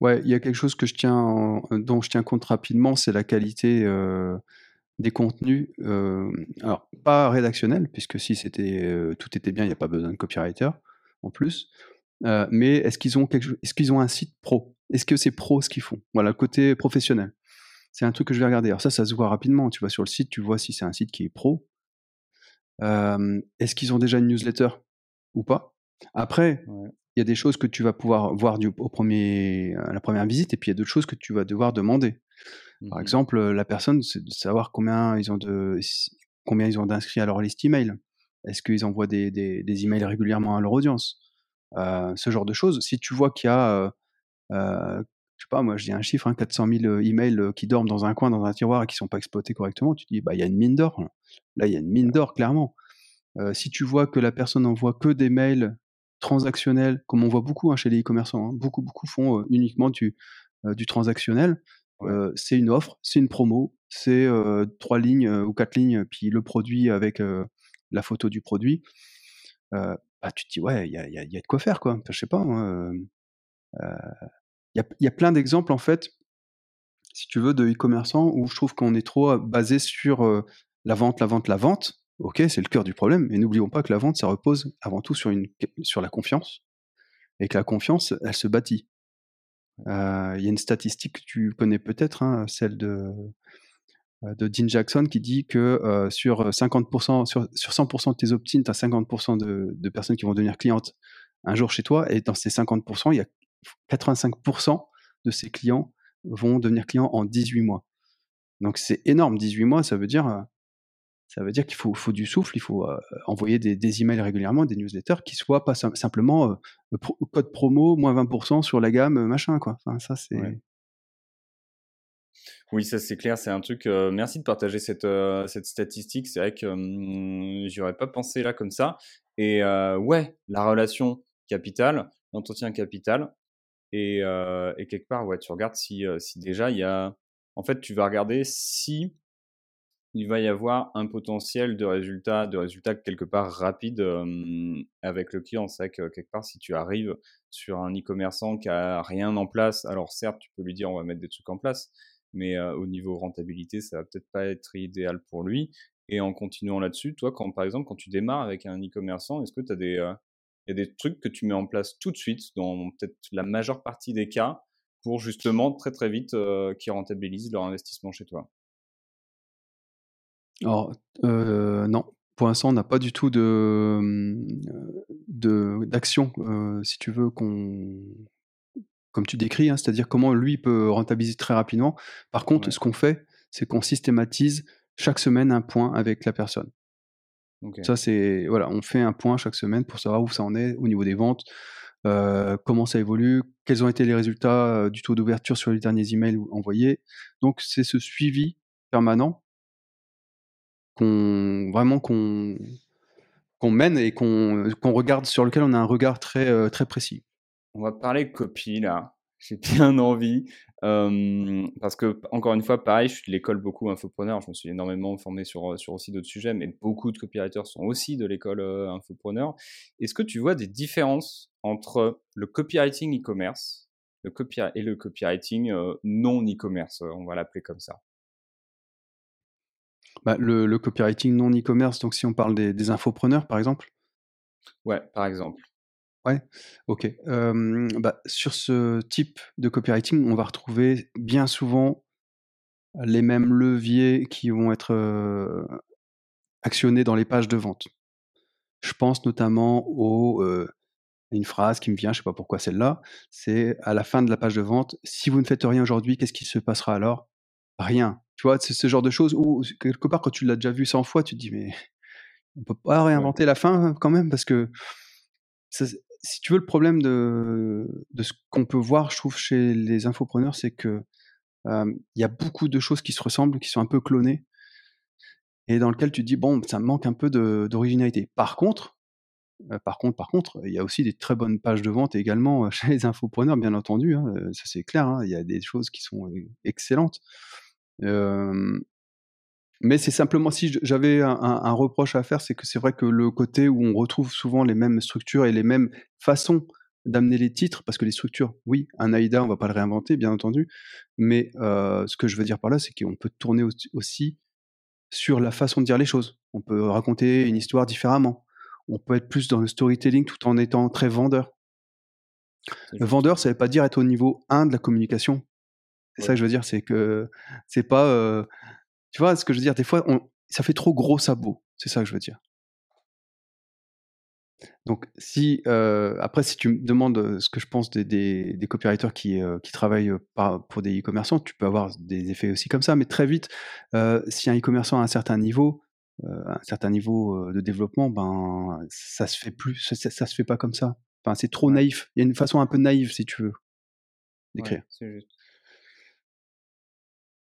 A: Ouais, il y a quelque chose que je tiens dont je tiens compte rapidement, c'est la qualité des contenus. alors pas rédactionnel puisque si c'était tout était bien, il n'y a pas besoin de copywriter en plus. mais est-ce qu'ils ont quelque, est-ce qu'ils ont un site pro? Est-ce que c'est pro ce qu'ils font? Voilà, côté professionnel c'est un truc que je vais regarder. Alors ça, ça se voit rapidement. Tu vas sur le site, tu vois si c'est un site qui est pro. Est-ce qu'ils ont déjà une newsletter? Ou pas? Après, il y a des choses que tu vas pouvoir voir du, au premier, à la première visite, et puis il y a d'autres choses que tu vas devoir demander. Par mmh exemple, la personne, c'est de savoir combien ils ont de combien ils ont d'inscrits à leur liste email. Est-ce qu'ils envoient des, des, des, emails régulièrement à leur audience? Ce genre de choses. Si tu vois qu'il y a je sais pas, moi je dis un chiffre, 400 000 emails qui dorment dans un coin, dans un tiroir et qui sont pas exploités correctement, tu dis, bah il y a une mine d'or. Là, il y a une mine d'or, clairement. si tu vois que la personne envoie que des mails transactionnels, comme on voit beaucoup hein, chez les e-commerçants, hein, beaucoup, beaucoup font uniquement du, du transactionnel, c'est une offre, c'est une promo, c'est trois lignes ou quatre lignes, puis le produit avec la photo du produit. bah, tu te dis, ouais, il y a, y a, de quoi faire, quoi. je sais pas, il y a, plein d'exemples, en fait, si tu veux, de e-commerçants où je trouve qu'on est trop basé sur la vente, la vente, la vente. Ok, c'est le cœur du problème, mais n'oublions pas que la vente, ça repose avant tout sur, une, sur la confiance, et que la confiance, elle se bâtit. Il y a une statistique que tu connais peut-être, hein, celle de, de Dean Jackson, qui dit que sur 50%, sur, sur 100% de tes opt-ins, tu as 50% de, de, personnes qui vont devenir clientes un jour chez toi, et dans ces 50%, il y a 85% de ces clients vont devenir clients en 18 mois. Donc c'est énorme, 18 mois, ça veut dire, euh, ça veut dire qu'il faut, du souffle, il faut euh, envoyer des, des, emails régulièrement, des newsletters qui soient pas simplement euh, code promo, moins 20% sur la gamme, machin, quoi. Ça, c'est.
B: Oui, ça c'est clair, c'est un truc. merci de partager cette, statistique. C'est vrai que hum, j'aurais pas pensé là comme ça. Et ouais, la relation capitale, l'entretien capital, et, quelque part, ouais, tu regardes si déjà il y a. En fait, tu vas regarder si il va y avoir un potentiel de résultat, de résultat quelque part rapide avec le client. C'est que quelque part, si tu arrives sur un e-commerçant qui a rien en place, alors certes, tu peux lui dire on va mettre des trucs en place, mais au niveau rentabilité, ça va peut-être pas être idéal pour lui. Et en continuant là-dessus, toi, quand par exemple, quand tu démarres avec un e-commerçant, est-ce que tu as a des trucs que tu mets en place tout de suite, dans peut-être la majeure partie des cas, pour justement très très vite euh, qu'ils rentabilisent leur investissement chez toi?
A: Alors, euh, non. Pour l'instant, on n'a pas du tout de, mmh, d'action, euh, si tu veux, qu'on, comme tu décris, hein, c'est-à-dire comment lui peut rentabiliser très rapidement. Par contre, ce qu'on fait, c'est qu'on systématise chaque semaine un point avec la personne. Ça, c'est voilà, on fait un point chaque semaine pour savoir où ça en est au niveau des ventes, euh, comment ça évolue, quels ont été les résultats euh, du taux d'ouverture sur les derniers emails envoyés. Donc, c'est ce suivi permanent qu'on vraiment qu'on mène et qu'on regarde sur lequel on a un regard très euh, très précis.
B: On va parler copie là. J'ai bien envie parce que, encore une fois, pareil, je suis de l'école beaucoup infopreneur. Je me suis énormément formé sur, sur aussi d'autres sujets, mais beaucoup de copywriters sont aussi de l'école infopreneur. Est-ce que tu vois des différences entre le copywriting e-commerce le copy et le copywriting non e-commerce On va l'appeler comme ça?
A: Bah, le, copywriting non e-commerce, donc si on parle des, des infopreneurs, par exemple?
B: Ouais, par exemple.
A: Ouais, OK. bah, sur ce type de copywriting, on va retrouver bien souvent les mêmes leviers qui vont être, actionnés dans les pages de vente. Je pense notamment au, une phrase qui me vient, je sais pas pourquoi celle-là, c'est à la fin de la page de vente: «Si vous ne faites rien aujourd'hui, qu'est-ce qui se passera alors?» rien. Tu vois, c'est ce genre de choses où, quelque part, quand tu l'as déjà vu 100 fois, tu te dis: «Mais on peut pas réinventer la fin quand même?» parce que si tu veux, le problème de de ce qu'on peut voir, je trouve, chez les infopreneurs, c'est que, il y a beaucoup de choses qui se ressemblent, qui sont un peu clonées et dans lequel tu te dis: «Bon, ça manque un peu d'originalité». Par contre, par contre par contre, il y a aussi des très bonnes pages de vente également, chez les infopreneurs, bien entendu, hein, ça c'est clair, hein. Il y a des choses qui sont, excellentes. Mais c'est simplement si j'avais un reproche à faire, c'est que c'est vrai que le côté où on retrouve souvent les mêmes structures et les mêmes façons d'amener les titres, parce que les structures, oui, un AIDA, on va pas le réinventer, bien entendu, mais ce que je veux dire par là, c'est qu'on peut tourner aussi sur la façon de dire les choses. On peut raconter une histoire différemment. On peut être plus dans le storytelling tout en étant très vendeur. Le vendeur, ça veut pas dire être au niveau 1 de la communication. C'est ça que je veux dire, c'est que c'est pas. tu vois ce que je veux dire? Des fois, ça fait trop gros sabot. C'est ça que je veux dire. Donc, si après, si tu me demandes ce que je pense des, des, copywriters qui, qui travaillent pour des e-commerçants, tu peux avoir des effets aussi comme ça, mais très vite, si un e-commerçant a un certain niveau, un certain niveau de développement, ben ça se fait plus, ça, se fait pas comme ça. Enfin, c'est trop naïf. Il y a une façon un peu naïve, si tu veux, d'écrire.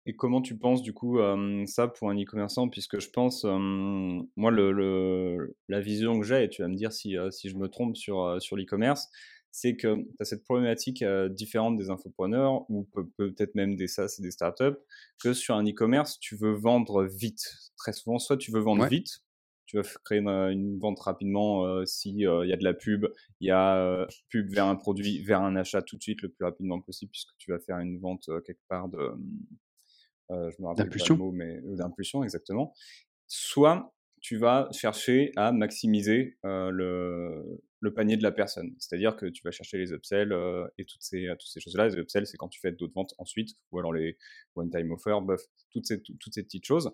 B: Et comment tu penses du coup ça pour un e-commerçant? Puisque je pense, moi, le, la vision que j'ai, et tu vas me dire si, si je me trompe sur, sur l'e-commerce, c'est que tu as cette problématique différente des infopreneurs ou peut-être même des SaaS et des startups, que sur un e-commerce, tu veux vendre vite. Très souvent, soit tu veux vendre vite, tu vas créer une, vente rapidement s'il y a de la pub, il y a pub vers un produit, vers un achat tout de suite le plus rapidement possible puisque tu vas faire une vente quelque part de, euh, je me rappelle pas le mot, mais euh, d'impulsion exactement. Soit tu vas chercher à maximiser euh, le, le, panier de la personne. C'est-à-dire que tu vas chercher les upsells et toutes ces, toutes ces choses-là. Les upsells, c'est quand tu fais d'autres ventes ensuite, ou alors les one-time offers, buff, toutes ces, toutes ces petites choses.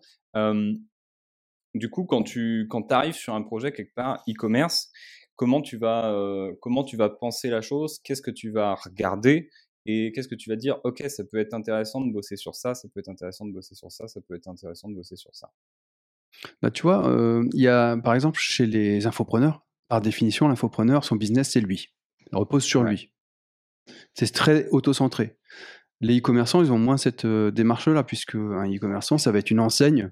B: du coup, quand tu quand arrives sur un projet quelque part e-commerce, comment tu vas comment tu vas penser la chose? Qu'est-ce que tu vas regarder? Et qu'est-ce que tu vas dire? Ok, ça peut être intéressant de bosser sur ça, ça peut être intéressant de bosser sur ça, ça peut être intéressant de bosser sur ça.
A: Bah, tu vois, il y a par exemple chez les infopreneurs, par définition, l'infopreneur, son business, c'est lui. Il repose sur lui. C'est très auto-centré. Les e-commerçants, ils ont moins cette démarche-là, puisque un e-commerçant, ça va être une enseigne,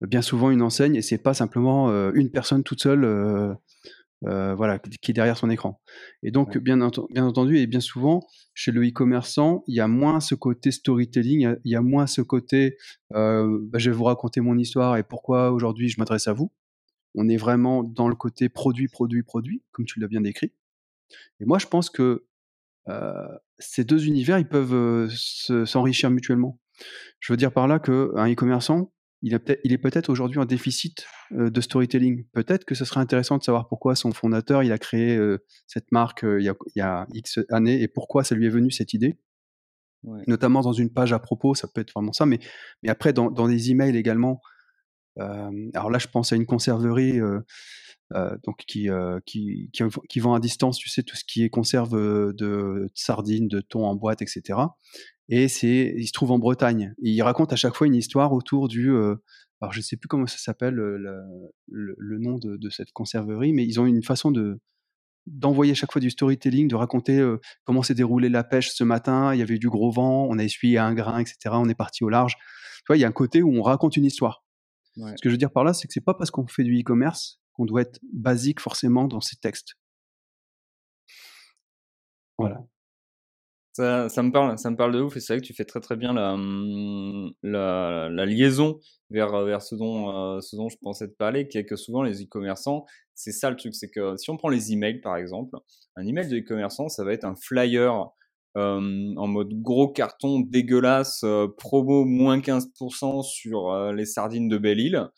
A: bien souvent une enseigne, et c'est pas simplement une personne toute seule euh, voilà, qui est derrière son écran. Et donc, bien, bien, entendu, et bien souvent, chez le e-commerçant, il y a moins ce côté storytelling, il y a, moins ce côté euh, bah, je vais vous raconter mon histoire et pourquoi aujourd'hui je m'adresse à vous. On est vraiment dans le côté produit, produit, produit, comme tu l'as bien décrit. Et moi, je pense que euh, ces deux univers, ils peuvent s'enrichir mutuellement. Je veux dire par là qu'un e-commerçant, il, est peut-être aujourd'hui en déficit de storytelling. Peut-être que ce serait intéressant de savoir pourquoi son fondateur il a créé cette marque il, y a, X années et pourquoi ça lui est venu cette idée. Notamment dans une page à propos, ça peut être vraiment ça. Mais, mais après, dans, dans des emails également, alors là, je pense à une conserverie donc qui, qui, qui, vend à distance, tu sais, tout ce qui est conserve de sardines, de thon en boîte, etc. Et c'est, il se trouve en Bretagne. Et il raconte à chaque fois une histoire autour du. Euh, alors je ne sais plus comment ça s'appelle euh, le, le, nom de, de, cette conserverie, mais ils ont une façon de d'envoyer chaque fois du storytelling, de raconter euh, comment s'est déroulée la pêche ce matin. Il y avait eu du gros vent, on a essuyé un grain, etc. On est parti au large. Tu vois, il y a un côté où on raconte une histoire. Ce que je veux dire par là, c'est que c'est pas parce qu'on fait du e-commerce qu'on doit être basique forcément dans ses textes. Voilà.
B: Ça, me parle, ça me parle de ouf et c'est vrai que tu fais très très bien la, la liaison vers, vers ce, dont, euh, ce dont je pensais te parler, qui est que souvent les e-commerçants, c'est ça le truc, c'est que si on prend les emails par exemple, un email de e-commerçant, ça va être un flyer euh, en mode gros carton dégueulasse, euh, promo moins 15% sur les sardines de Belle-Île.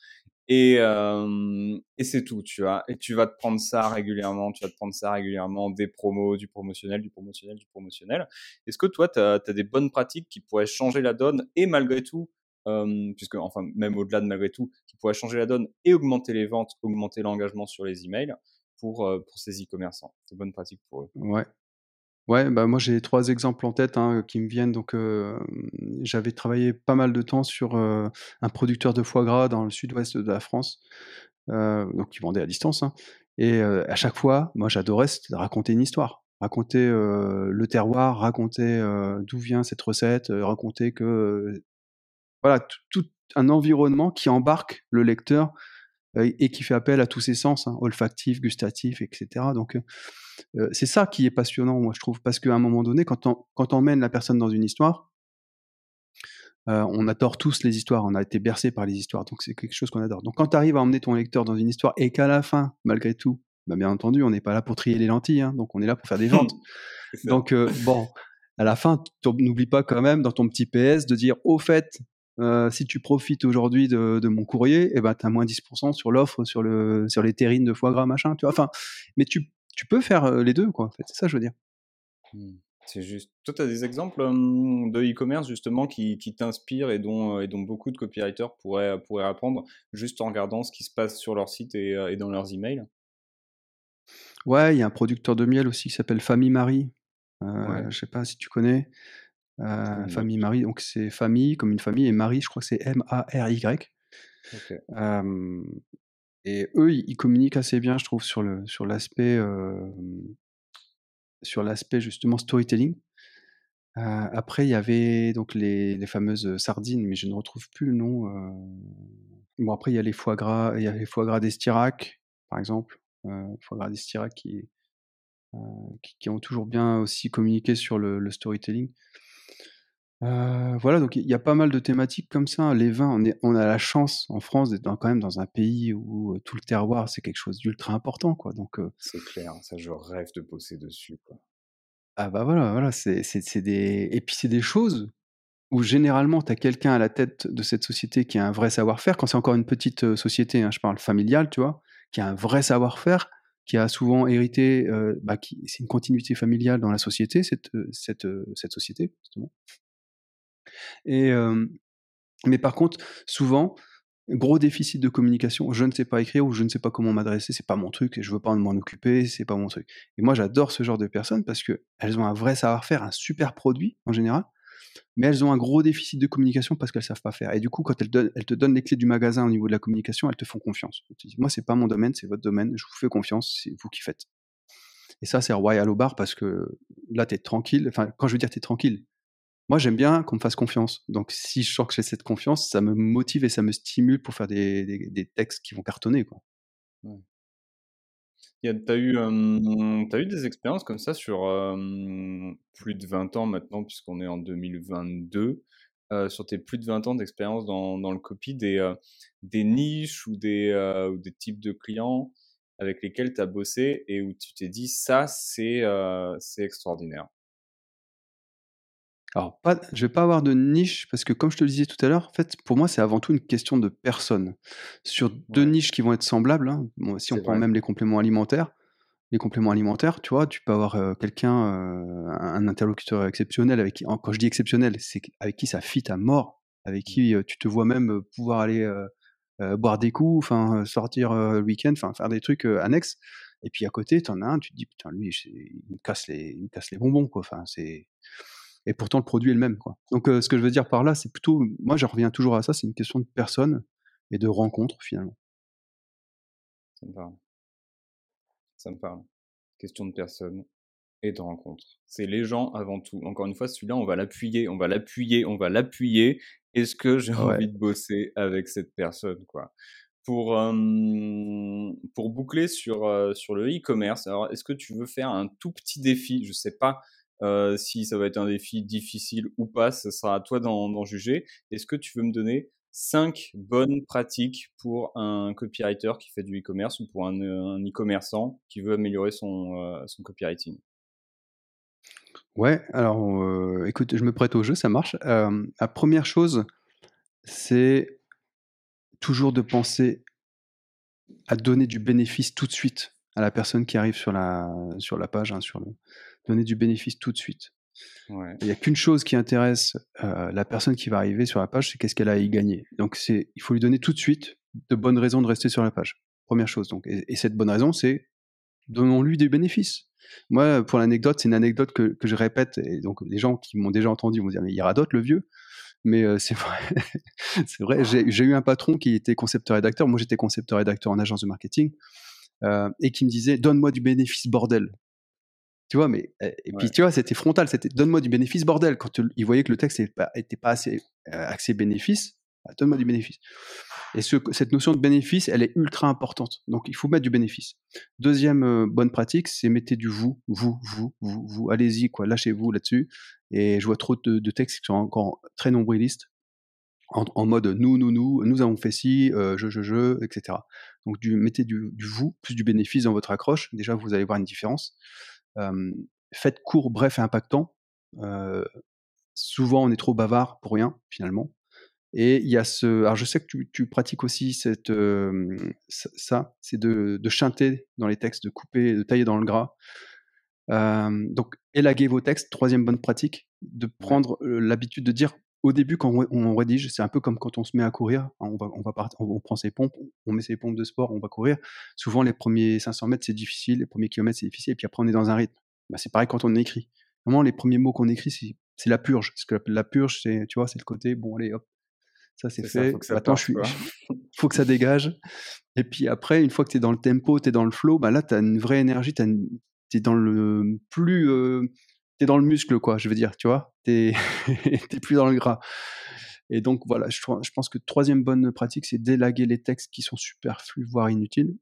B: Et, euh, et c'est tout, tu vois. Et tu vas te prendre ça régulièrement, tu vas te prendre ça régulièrement, des promos, du promotionnel, du promotionnel, du promotionnel. Est-ce que toi, tu as, des bonnes pratiques qui pourraient changer la donne et malgré tout, euh, puisque, enfin, même au-delà de malgré tout, qui pourraient changer la donne et augmenter les ventes, augmenter l'engagement sur les emails pour, pour ces e-commerçants? Des bonnes pratiques pour eux
A: Ouais. Ouais, bah moi j'ai trois exemples en tête hein, qui me viennent. Donc, euh, j'avais travaillé pas mal de temps sur euh, un producteur de foie gras dans le sud-ouest de la France, euh, donc qui vendait à distance. Hein. Et à chaque fois, moi j'adorais raconter une histoire, raconter le terroir, raconter d'où vient cette recette, raconter que voilà tout un environnement qui embarque le lecteur et qui fait appel à tous ses sens, hein, olfactifs, gustatifs, etc. Donc c'est ça qui est passionnant, moi je trouve, parce qu'à un moment donné, quand on, quand on emmène la personne dans une histoire, on adore tous les histoires, on a été bercé par les histoires, donc c'est quelque chose qu'on adore. Donc quand tu arrives à emmener ton lecteur dans une histoire et qu'à la fin, malgré tout, bah, bien entendu, on n'est pas là pour trier les lentilles, hein, donc on est là pour faire des ventes. donc bon, à la fin, n'oublie pas quand même dans ton petit PS de dire au fait, si tu profites aujourd'hui de, mon courrier, eh ben, tu as moins 10% sur l'offre sur, le, sur les terrines de foie gras, machin. Tu vois enfin, mais tu, tu peux faire les deux, quoi. En fait. C'est ça, je veux dire.
B: Mmh. C'est juste. Toi, tu as des exemples de e-commerce justement qui, qui t'inspirent et dont, et dont beaucoup de copywriters pourraient, pourraient apprendre juste en regardant ce qui se passe sur leur site et, et dans leurs emails?
A: Ouais, il y a un producteur de miel aussi qui s'appelle Famille Marie. Euh, Je sais pas si tu connais. Euh, famille Marie, donc c'est famille comme une famille, et Marie, je crois que c'est M-A-R-Y. Et eux, ils communiquent assez bien, je trouve, sur le sur l'aspect justement storytelling. après, il y avait donc les, les, fameuses sardines, mais je ne retrouve plus le nom. Bon, après, il y a les foie gras, il y a les foie gras d'Estirac, par exemple, foie gras d'Estirac qui, qui, ont toujours bien aussi communiqué sur le storytelling. Euh, voilà, donc il y a pas mal de thématiques comme ça. Les vins, on, est, on a la chance en France d'être quand même dans un pays où tout le terroir, c'est quelque chose d'ultra important, quoi. Donc,
B: c'est clair, ça, je rêve de bosser dessus, quoi.
A: Ah bah voilà, voilà, c'est, des... Et puis c'est des choses où généralement tu as quelqu'un à la tête de cette société qui a un vrai savoir-faire, quand c'est encore une petite société, hein, je parle familiale, tu vois, qui a un vrai savoir-faire, qui a souvent hérité, bah, c'est une continuité familiale dans la société, cette, cette, cette société, justement. Et, mais par contre, souvent, gros déficit de communication, je ne sais pas écrire ou je ne sais pas comment m'adresser, c'est pas mon truc, et je veux pas m'en occuper, c'est pas mon truc. Et moi, j'adore ce genre de personnes parce qu'elles ont un vrai savoir-faire, un super produit en général, mais elles ont un gros déficit de communication parce qu'elles savent pas faire. Et du coup, quand elles, elles, te donnent les clés du magasin au niveau de la communication, elles te font confiance. Elles te moi, c'est pas mon domaine, c'est votre domaine, je vous fais confiance, c'est vous qui faites. Et ça, c'est royal au bar parce que là, tu es tranquille. Enfin, quand je veux dire tu es tranquille, moi, j'aime bien qu'on me fasse confiance. Donc, si je sens que j'ai cette confiance, ça me motive et ça me stimule pour faire des, textes qui vont cartonner.
B: Tu as, eu, des expériences comme ça sur plus de 20 ans maintenant, puisqu'on est en 2022, sur tes plus de 20 ans d'expérience dans, le copy, des, niches ou des, types de clients avec lesquels tu as bossé et où tu t'es dit ça, c'est extraordinaire.
A: Alors, pas, je vais pas avoir de niche parce que, comme je te le disais tout à l'heure, en fait, pour moi, c'est avant tout une question de personne. Sur deux niches qui vont être semblables, hein, si on prend même les compléments alimentaires, les compléments alimentaires, tu vois, tu peux avoir euh, quelqu'un, euh, un interlocuteur exceptionnel avec qui, quand je dis exceptionnel, c'est avec qui ça fit à mort, avec mmh. qui euh, tu te vois même pouvoir aller boire des coups, enfin sortir le week-end, enfin faire des trucs annexes. Et puis à côté, tu en as un, tu te dis putain lui, il me casse les, il me casse les bonbons quoi. Enfin c'est et pourtant le produit est le même. Quoi. Donc ce que je veux dire par là, c'est plutôt, moi je reviens toujours à ça, c'est une question de personne et de rencontre finalement.
B: Ça me parle. Ça me parle. Question de personne et de rencontre. C'est les gens avant tout. Encore une fois, celui-là, on va l'appuyer, on va l'appuyer, on va l'appuyer. Est-ce que j'ai envie de bosser avec cette personne, quoi? Pour, pour boucler sur, sur le e-commerce, alors est-ce que tu veux faire un tout petit défi? Je sais pas euh, si ça va être un défi difficile ou pas, ce sera à toi d'en juger. Est-ce que tu veux me donner cinq bonnes pratiques pour un copywriter qui fait du e-commerce ou pour un, e-commerçant qui veut améliorer son, euh, copywriting?
A: Ouais, alors euh, écoute, je me prête au jeu, ça marche. la première chose, c'est toujours de penser à donner du bénéfice tout de suite à la personne qui arrive sur la, sur la page, hein, sur le, donner du bénéfice tout de suite. Il n'y a qu'une chose qui intéresse euh, la personne qui va arriver sur la page, c'est qu'est-ce qu'elle a à y gagner. Donc c'est, il faut lui donner tout de suite de bonnes raisons de rester sur la page. Première chose. Donc, et, cette bonne raison, c'est donnons-lui des bénéfices. Moi, pour l'anecdote, c'est une anecdote que, que, je répète, et donc les gens qui m'ont déjà entendu vont dire mais il radote le vieux. Mais euh, c'est vrai, c'est vrai. J'ai eu un patron qui était concepteur-rédacteur. Moi, j'étais concepteur-rédacteur en agence de marketing euh, et qui me disait donne-moi du bénéfice bordel. Tu vois, mais et puis tu vois, c'était frontal, c'était donne-moi du bénéfice bordel. Quand il voyait que le texte n'était pas, était pas assez euh, axé bénéfice, bah, donne-moi du bénéfice. Et ce, cette notion de bénéfice, elle est ultra importante. Donc, il faut mettre du bénéfice. Deuxième euh, bonne pratique, c'est mettez du vous, vous, vous, vous, vous. Allez-y, quoi. Lâchez-vous là-dessus. Et je vois trop de, textes qui sont encore très nombrilistes, en, mode nous, nous, nous, nous avons fait ci, euh, je, je, je, etc. Donc, du, mettez du, du, vous plus du bénéfice dans votre accroche. Déjà, vous allez voir une différence. Faites court, bref et impactant. souvent, on est trop bavard pour rien, finalement. Et il y a ce. Alors, je sais que tu, tu pratiques aussi cette, ça, c'est de, de, chanter dans les textes, de couper, de tailler dans le gras. donc, élaguer vos textes, troisième bonne pratique, de prendre l'habitude de dire au début, quand on, rédige, c'est un peu comme quand on se met à courir. On, va, on, va on, prend ses pompes, on met ses pompes de sport, on va courir. Souvent, les premiers 500 mètres, c'est difficile, les premiers kilomètres, c'est difficile, et puis après, on est dans un rythme. Bah, c'est pareil quand on écrit. Vraiment, les premiers mots qu'on écrit, c'est la purge. Parce que la, purge, c'est, tu vois, c'est le côté, bon, allez, hop, ça, c'est fait. faut que Attends, je suis... faut que ça dégage. Et puis après, une fois que tu es dans le tempo, tu es dans le flow, bah là, tu as une vraie énergie, tu es dans le plus. Euh... tu es dans le muscle, quoi, je veux dire, tu vois. Tu n'es plus dans le gras. Et donc, voilà, je, je pense que troisième bonne pratique, c'est d'élaguer les textes qui sont superflus, voire inutiles.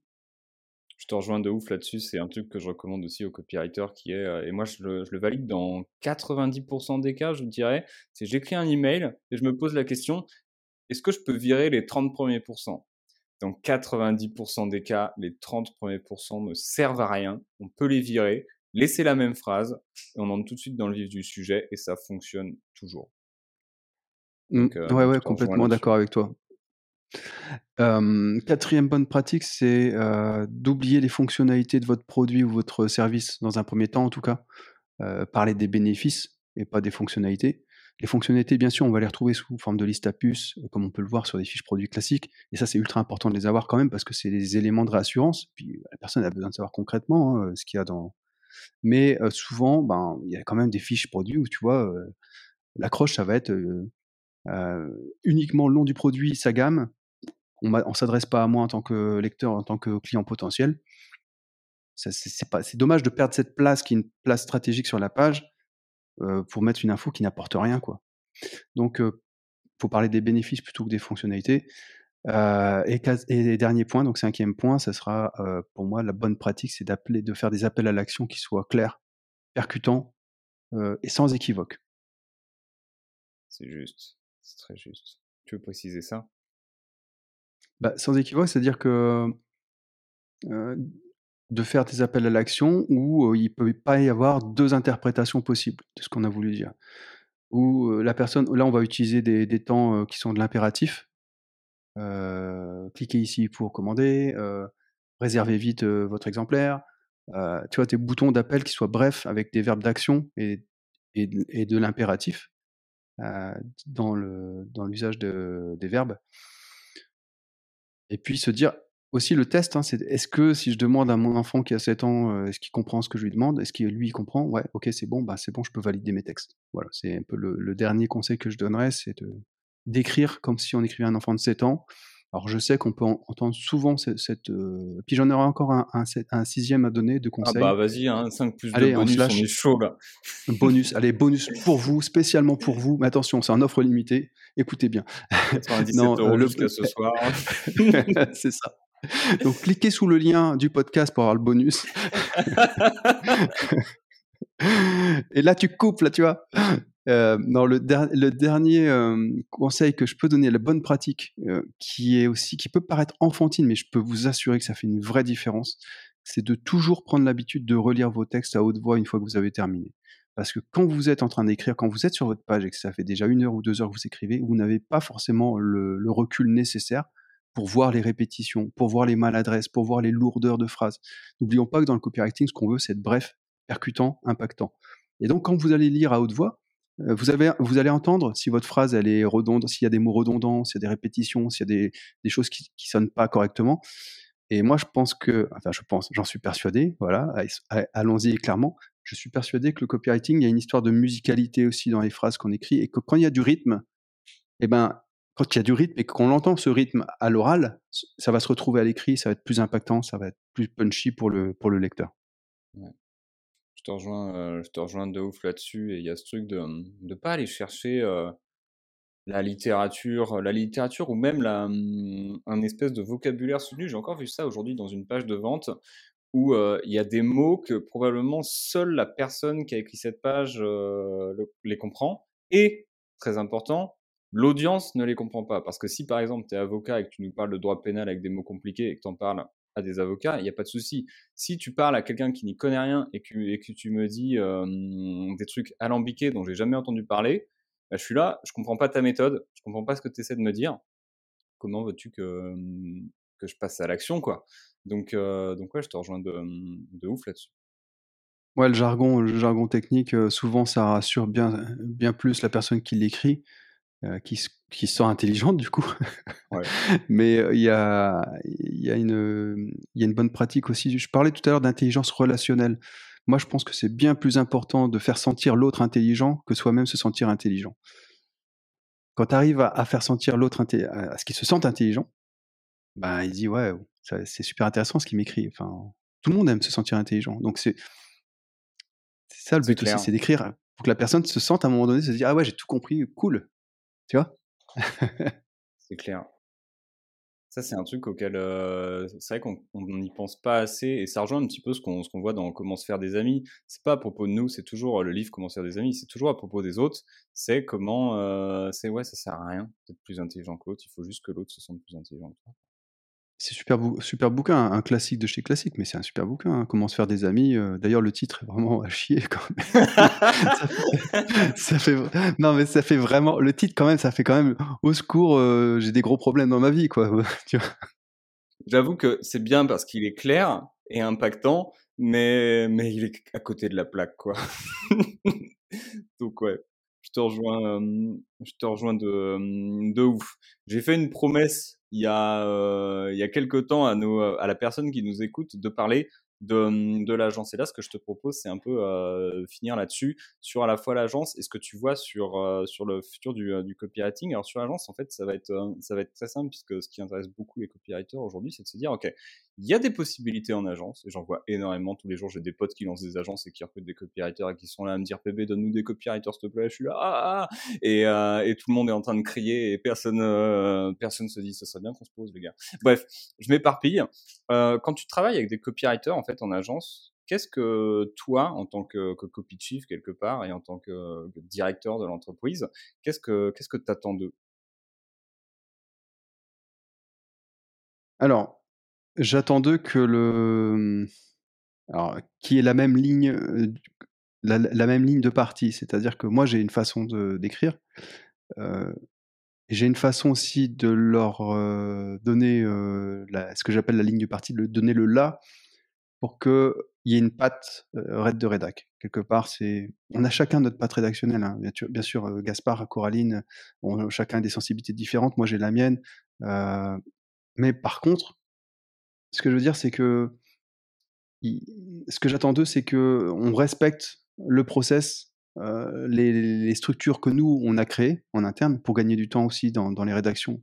B: Je te rejoins de ouf là-dessus. C'est un truc que je recommande aussi aux copywriters qui est, euh, et moi je le, je le valide dans 90% des cas, je dirais, c'est j'écris un email et je me pose la question, est-ce que je peux virer les 30 premiers pourcents Dans 90% des cas, les 30 premiers pourcents ne servent à rien. On peut les virer, laisser la même phrase, et on entre tout de suite dans le vif du sujet, et ça fonctionne toujours.
A: Mmh. Euh, ouais, ouais, complètement d'accord avec toi. quatrième bonne pratique, c'est euh, d'oublier les fonctionnalités de votre produit ou votre service, dans un premier temps en tout cas. Euh, parler des bénéfices et pas des fonctionnalités. Les fonctionnalités, bien sûr, on va les retrouver sous forme de liste à puces, comme on peut le voir sur des fiches produits classiques. Et ça, c'est ultra important de les avoir quand même parce que c'est des éléments de réassurance. Puis la personne a besoin de savoir concrètement hein, ce qu'il y a dans. Mais souvent, ben, il y a quand même des fiches produits où tu vois, l'accroche, ça va être uniquement le nom du produit, sa gamme. On ne s'adresse pas à moi en tant que lecteur, en tant que client potentiel. C'est dommage de perdre cette place qui est une place stratégique sur la page pour mettre une info qui n'apporte rien, quoi. Donc, il faut parler des bénéfices plutôt que des fonctionnalités. Et, et dernier point, donc cinquième point, ça sera pour moi la bonne pratique, c'est d'appeler, de faire des appels à l'action qui soient clairs, percutants et sans équivoque.
B: C'est juste, c'est très juste. Tu veux préciser ça?
A: Bah, Sans équivoque, c'est-à-dire que de faire des appels à l'action où il ne peut pas y avoir deux interprétations possibles de ce qu'on a voulu dire. Où la personne, là on va utiliser des, temps qui sont de l'impératif. Cliquez ici pour commander, réservez vite votre exemplaire. tu vois, tes boutons d'appel qui soient brefs avec des verbes d'action et, et, de l'impératif dans l'usage dans des verbes. Et puis se dire, aussi le test, hein, c'est est-ce que si je demande à mon enfant qui a 7 ans, est-ce qu'il comprend ce que je lui demande Est-ce qu'il lui comprend? Ouais, ok, c'est bon, bah c'est bon, je peux valider mes textes. Voilà, c'est un peu le, dernier conseil que je donnerais, c'est de d'écrire comme si on écrivait un enfant de 7 ans. Alors je sais qu'on peut entendre souvent cette, euh, puis j'en aurai encore un, un, sixième à donner de conseils.
B: Ah bah vas-y, hein, 5 plus de bonus, on, est chaud là.
A: bonus, allez, bonus pour vous, spécialement pour vous. Mais attention, c'est un offre limitée. Écoutez bien.
B: 97 non, euros le... jusqu'à ce soir.
A: c'est ça. Donc, cliquez sous le lien du podcast pour avoir le bonus. Et là, tu coupes, là, tu vois. Euh, non, le, dernier euh, conseil que je peux donner, la bonne pratique, euh, qui est aussi, qui peut paraître enfantine, mais je peux vous assurer que ça fait une vraie différence, c'est de toujours prendre l'habitude de relire vos textes à haute voix une fois que vous avez terminé. Parce que quand vous êtes en train d'écrire, quand vous êtes sur votre page et que ça fait déjà une heure ou deux heures que vous écrivez, vous n'avez pas forcément le recul nécessaire pour voir les répétitions, pour voir les maladresses, pour voir les lourdeurs de phrases. N'oublions pas que dans le copywriting, ce qu'on veut, c'est être bref, percutant, impactant. Et donc, quand vous allez lire à haute voix, vous, avez, vous allez entendre si votre phrase elle est redondante, s'il y a des mots redondants, s'il y a des répétitions, s'il y a des, des choses qui ne sonnent pas correctement. Et moi, je pense que, enfin, je pense, j'en suis persuadé, voilà, allons-y clairement. Je suis persuadé que le copywriting, il y a une histoire de musicalité aussi dans les phrases qu'on écrit et que quand il y a du rythme, eh ben, quand il y a du rythme et qu'on entend ce rythme à l'oral, ça va se retrouver à l'écrit, ça va être plus impactant, ça va être plus punchy pour le, pour le lecteur.
B: Je te rejoins, je te de ouf là-dessus et il y a ce truc de ne pas aller chercher la littérature, la littérature ou même la, un espèce de vocabulaire soutenu. J'ai encore vu ça aujourd'hui dans une page de vente où il y a des mots que probablement seule la personne qui a écrit cette page les comprend et très important, l'audience ne les comprend pas. Parce que si par exemple tu es avocat et que tu nous parles de droit pénal avec des mots compliqués et que tu en parles à des avocats, il n'y a pas de souci. Si tu parles à quelqu'un qui n'y connaît rien et que, tu me dis des trucs alambiqués dont j'ai jamais entendu parler, bah, je suis là, je comprends pas ta méthode, je comprends pas ce que tu essaies de me dire. Comment veux-tu que, que je passe à l'action, quoi? Donc, donc ouais, je te rejoins de, de ouf là-dessus.
A: Ouais, le jargon, le jargon technique, souvent ça rassure bien, bien plus la personne qui l'écrit euh, qui, qui se sent intelligente du coup. Mais il y, a, y, a une, y a une bonne pratique aussi. Je parlais tout à l'heure d'intelligence relationnelle. Moi, je pense que c'est bien plus important de faire sentir l'autre intelligent que soi-même se sentir intelligent. Quand tu arrives à, faire sentir l'autre à ce qu'il se sente intelligent, ben, il dit ouais, c'est super intéressant ce qu'il m'écrit. Enfin, tout le monde aime se sentir intelligent. Donc c'est ça le but aussi, c'est d'écrire pour que la personne se sente à un moment donné, se dire ah ouais, j'ai tout compris, cool, tu vois?
B: C'est clair. Ça, c'est un truc auquel c'est vrai qu'on n'y pense pas assez et ça rejoint un petit peu ce qu'on voit dans Comment se faire des amis. C'est pas à propos de nous, c'est toujours le livre Comment se faire des amis, c'est toujours à propos des autres. C'est comment, c'est ouais, ça sert à rien d'être plus intelligent que l'autre, il faut juste que l'autre se sente plus intelligent que toi.
A: C'est super, super bouquin, un classique de chez classique, mais c'est un super bouquin. Hein. Comment se faire des amis. Euh, d'ailleurs, le titre est vraiment à chier non, mais ça fait vraiment. Le titre quand même, ça fait quand même au secours. Euh, j'ai des gros problèmes dans ma vie, quoi.
B: J'avoue que c'est bien parce qu'il est clair et impactant, mais mais il est à côté de la plaque, quoi. Donc ouais, je te rejoins, je te rejoins de, de ouf. J'ai fait une promesse il y a, euh, a quelques temps à, nos, à la personne qui nous écoute de parler de, mmh, de l'agence. Et là, ce que je te propose, c'est un peu euh, finir là-dessus, sur à la fois l'agence et ce que tu vois sur, euh, sur le futur du, du copywriting. Alors sur l'agence, en fait, ça va, être, ça va être très simple, puisque ce qui intéresse beaucoup les copywriters aujourd'hui, c'est de se dire, OK, il y a des possibilités en agence, et j'en vois énormément tous les jours. J'ai des potes qui lancent des agences et qui recrutent des copywriters et qui sont là à me dire, PB, donne-nous des copywriters, s'il te plaît. Je suis là, ah, ah, ah. Et, euh, et tout le monde est en train de crier et personne, euh, personne se dit, ce serait bien qu'on se pose, les gars. Bref, je m'éparpille. Euh, quand tu travailles avec des copywriters, en fait, en agence, qu'est-ce que toi, en tant que, que, copy chief quelque part et en tant que, directeur de l'entreprise, qu'est-ce que qu'est-ce que t'attends d'eux?
A: Alors, J'attends d'eux que le mmh, alors qui est la même ligne, la même ligne de partie. C'est-à-dire que moi j'ai une façon d'écrire, j'ai une façon aussi de leur, donner, ce que j'appelle la ligne de partie, de donner le «là» pour qu'il y ait une patte, red de rédac. Quelque part, c'est on a chacun notre patte rédactionnelle, hein. Bien sûr bien sûr, Gaspard, Coraline, ont chacun des sensibilités différentes. Moi j'ai la mienne, mais par contre ce que je veux dire, c'est que ce que j'attends d'eux, c'est qu'on respecte le process, euh, les, structures que nous, on a créées en interne pour gagner du temps aussi dans, les rédactions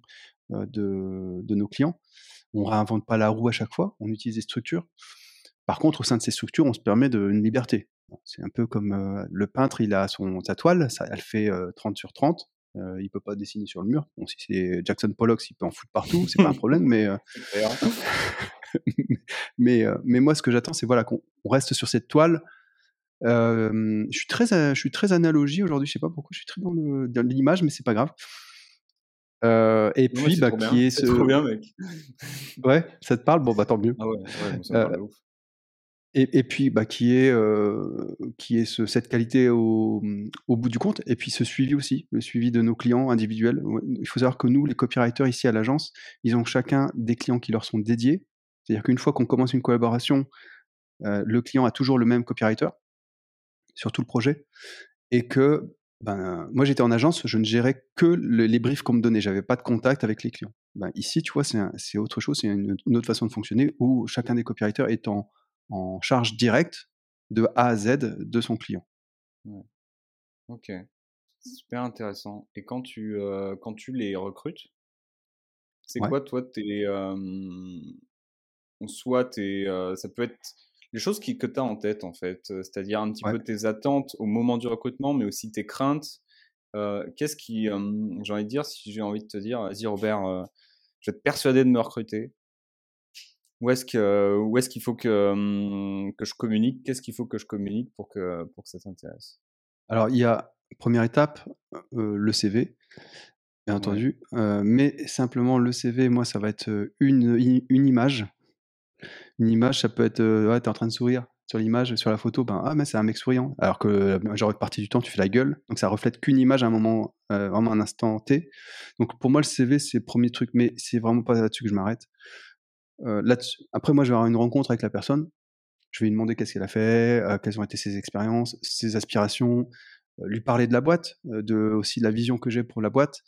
A: euh, de, nos clients. On ne réinvente pas la roue à chaque fois, on utilise des structures. Par contre, au sein de ces structures, on se permet de, une liberté. C'est un peu comme euh, le peintre, il a son, sa toile, elle fait 30 sur 30. Euh, il peut pas dessiner sur le mur. Bon, si c'est Jackson Pollock, il peut en foutre partout, c'est pas un problème, mais mais, euh, mais moi, ce que j'attends, c'est voilà, qu'on reste sur cette toile. je, suis très, je suis très analogie aujourd'hui, je sais pas pourquoi, je suis très dans l'image, mais c'est pas grave. Euh, et puis, bah, qui est ce.
B: trop bien, mec.
A: ouais, ça te parle? Bon, bah tant mieux.
B: Ah ouais, ouais ça me parle ouf.
A: Et, puis, bah, qui est, euh, cette qualité au, bout du compte, et puis ce suivi aussi, le suivi de nos clients individuels. Il faut savoir que nous, les copywriters ici à l'agence, ils ont chacun des clients qui leur sont dédiés. C'est-à-dire qu'une fois qu'on commence une collaboration, euh, le client a toujours le même copywriter sur tout le projet, et que ben, moi j'étais en agence, je ne gérais que les briefs qu'on me donnait, j'avais pas de contact avec les clients. Ben, ici, tu vois, c'est autre chose, c'est une, autre façon de fonctionner où chacun des copywriters est en, en charge directe de A à Z de son client.
B: Ouais. Ok, super intéressant. Et quand tu, euh, quand tu les recrutes, c'est quoi, toi, tes. soit tes. ça peut être les choses qui, que tu as en tête, en fait, c'est-à-dire un petit peu tes attentes au moment du recrutement, mais aussi tes craintes. Qu'est-ce qui. j'ai envie de dire, si j'ai envie de te dire, vas-y, Robert, je vais te persuader de me recruter. Où est-ce que où est-ce qu'il faut que que je communique Qu'est-ce qu'il faut que je communique pour que pour que ça t'intéresse
A: Alors il y a première étape le CV bien entendu, mais simplement le CV, moi ça va être une une image. Une image, ça peut être ouais, tu es en train de sourire sur l'image, sur la photo, ben ah mais c'est un mec souriant. Alors que la majorité partie du temps tu fais la gueule, donc ça reflète qu'une image à un moment, vraiment un instant T. Donc pour moi le CV c'est le premier truc, mais c'est vraiment pas là-dessus que je m'arrête. Euh, après, moi, je vais avoir une rencontre avec la personne. Je vais lui demander qu'est-ce qu'elle a fait, euh, quelles ont été ses expériences, ses aspirations, euh, lui parler de la boîte, de aussi de la vision que j'ai pour la boîte,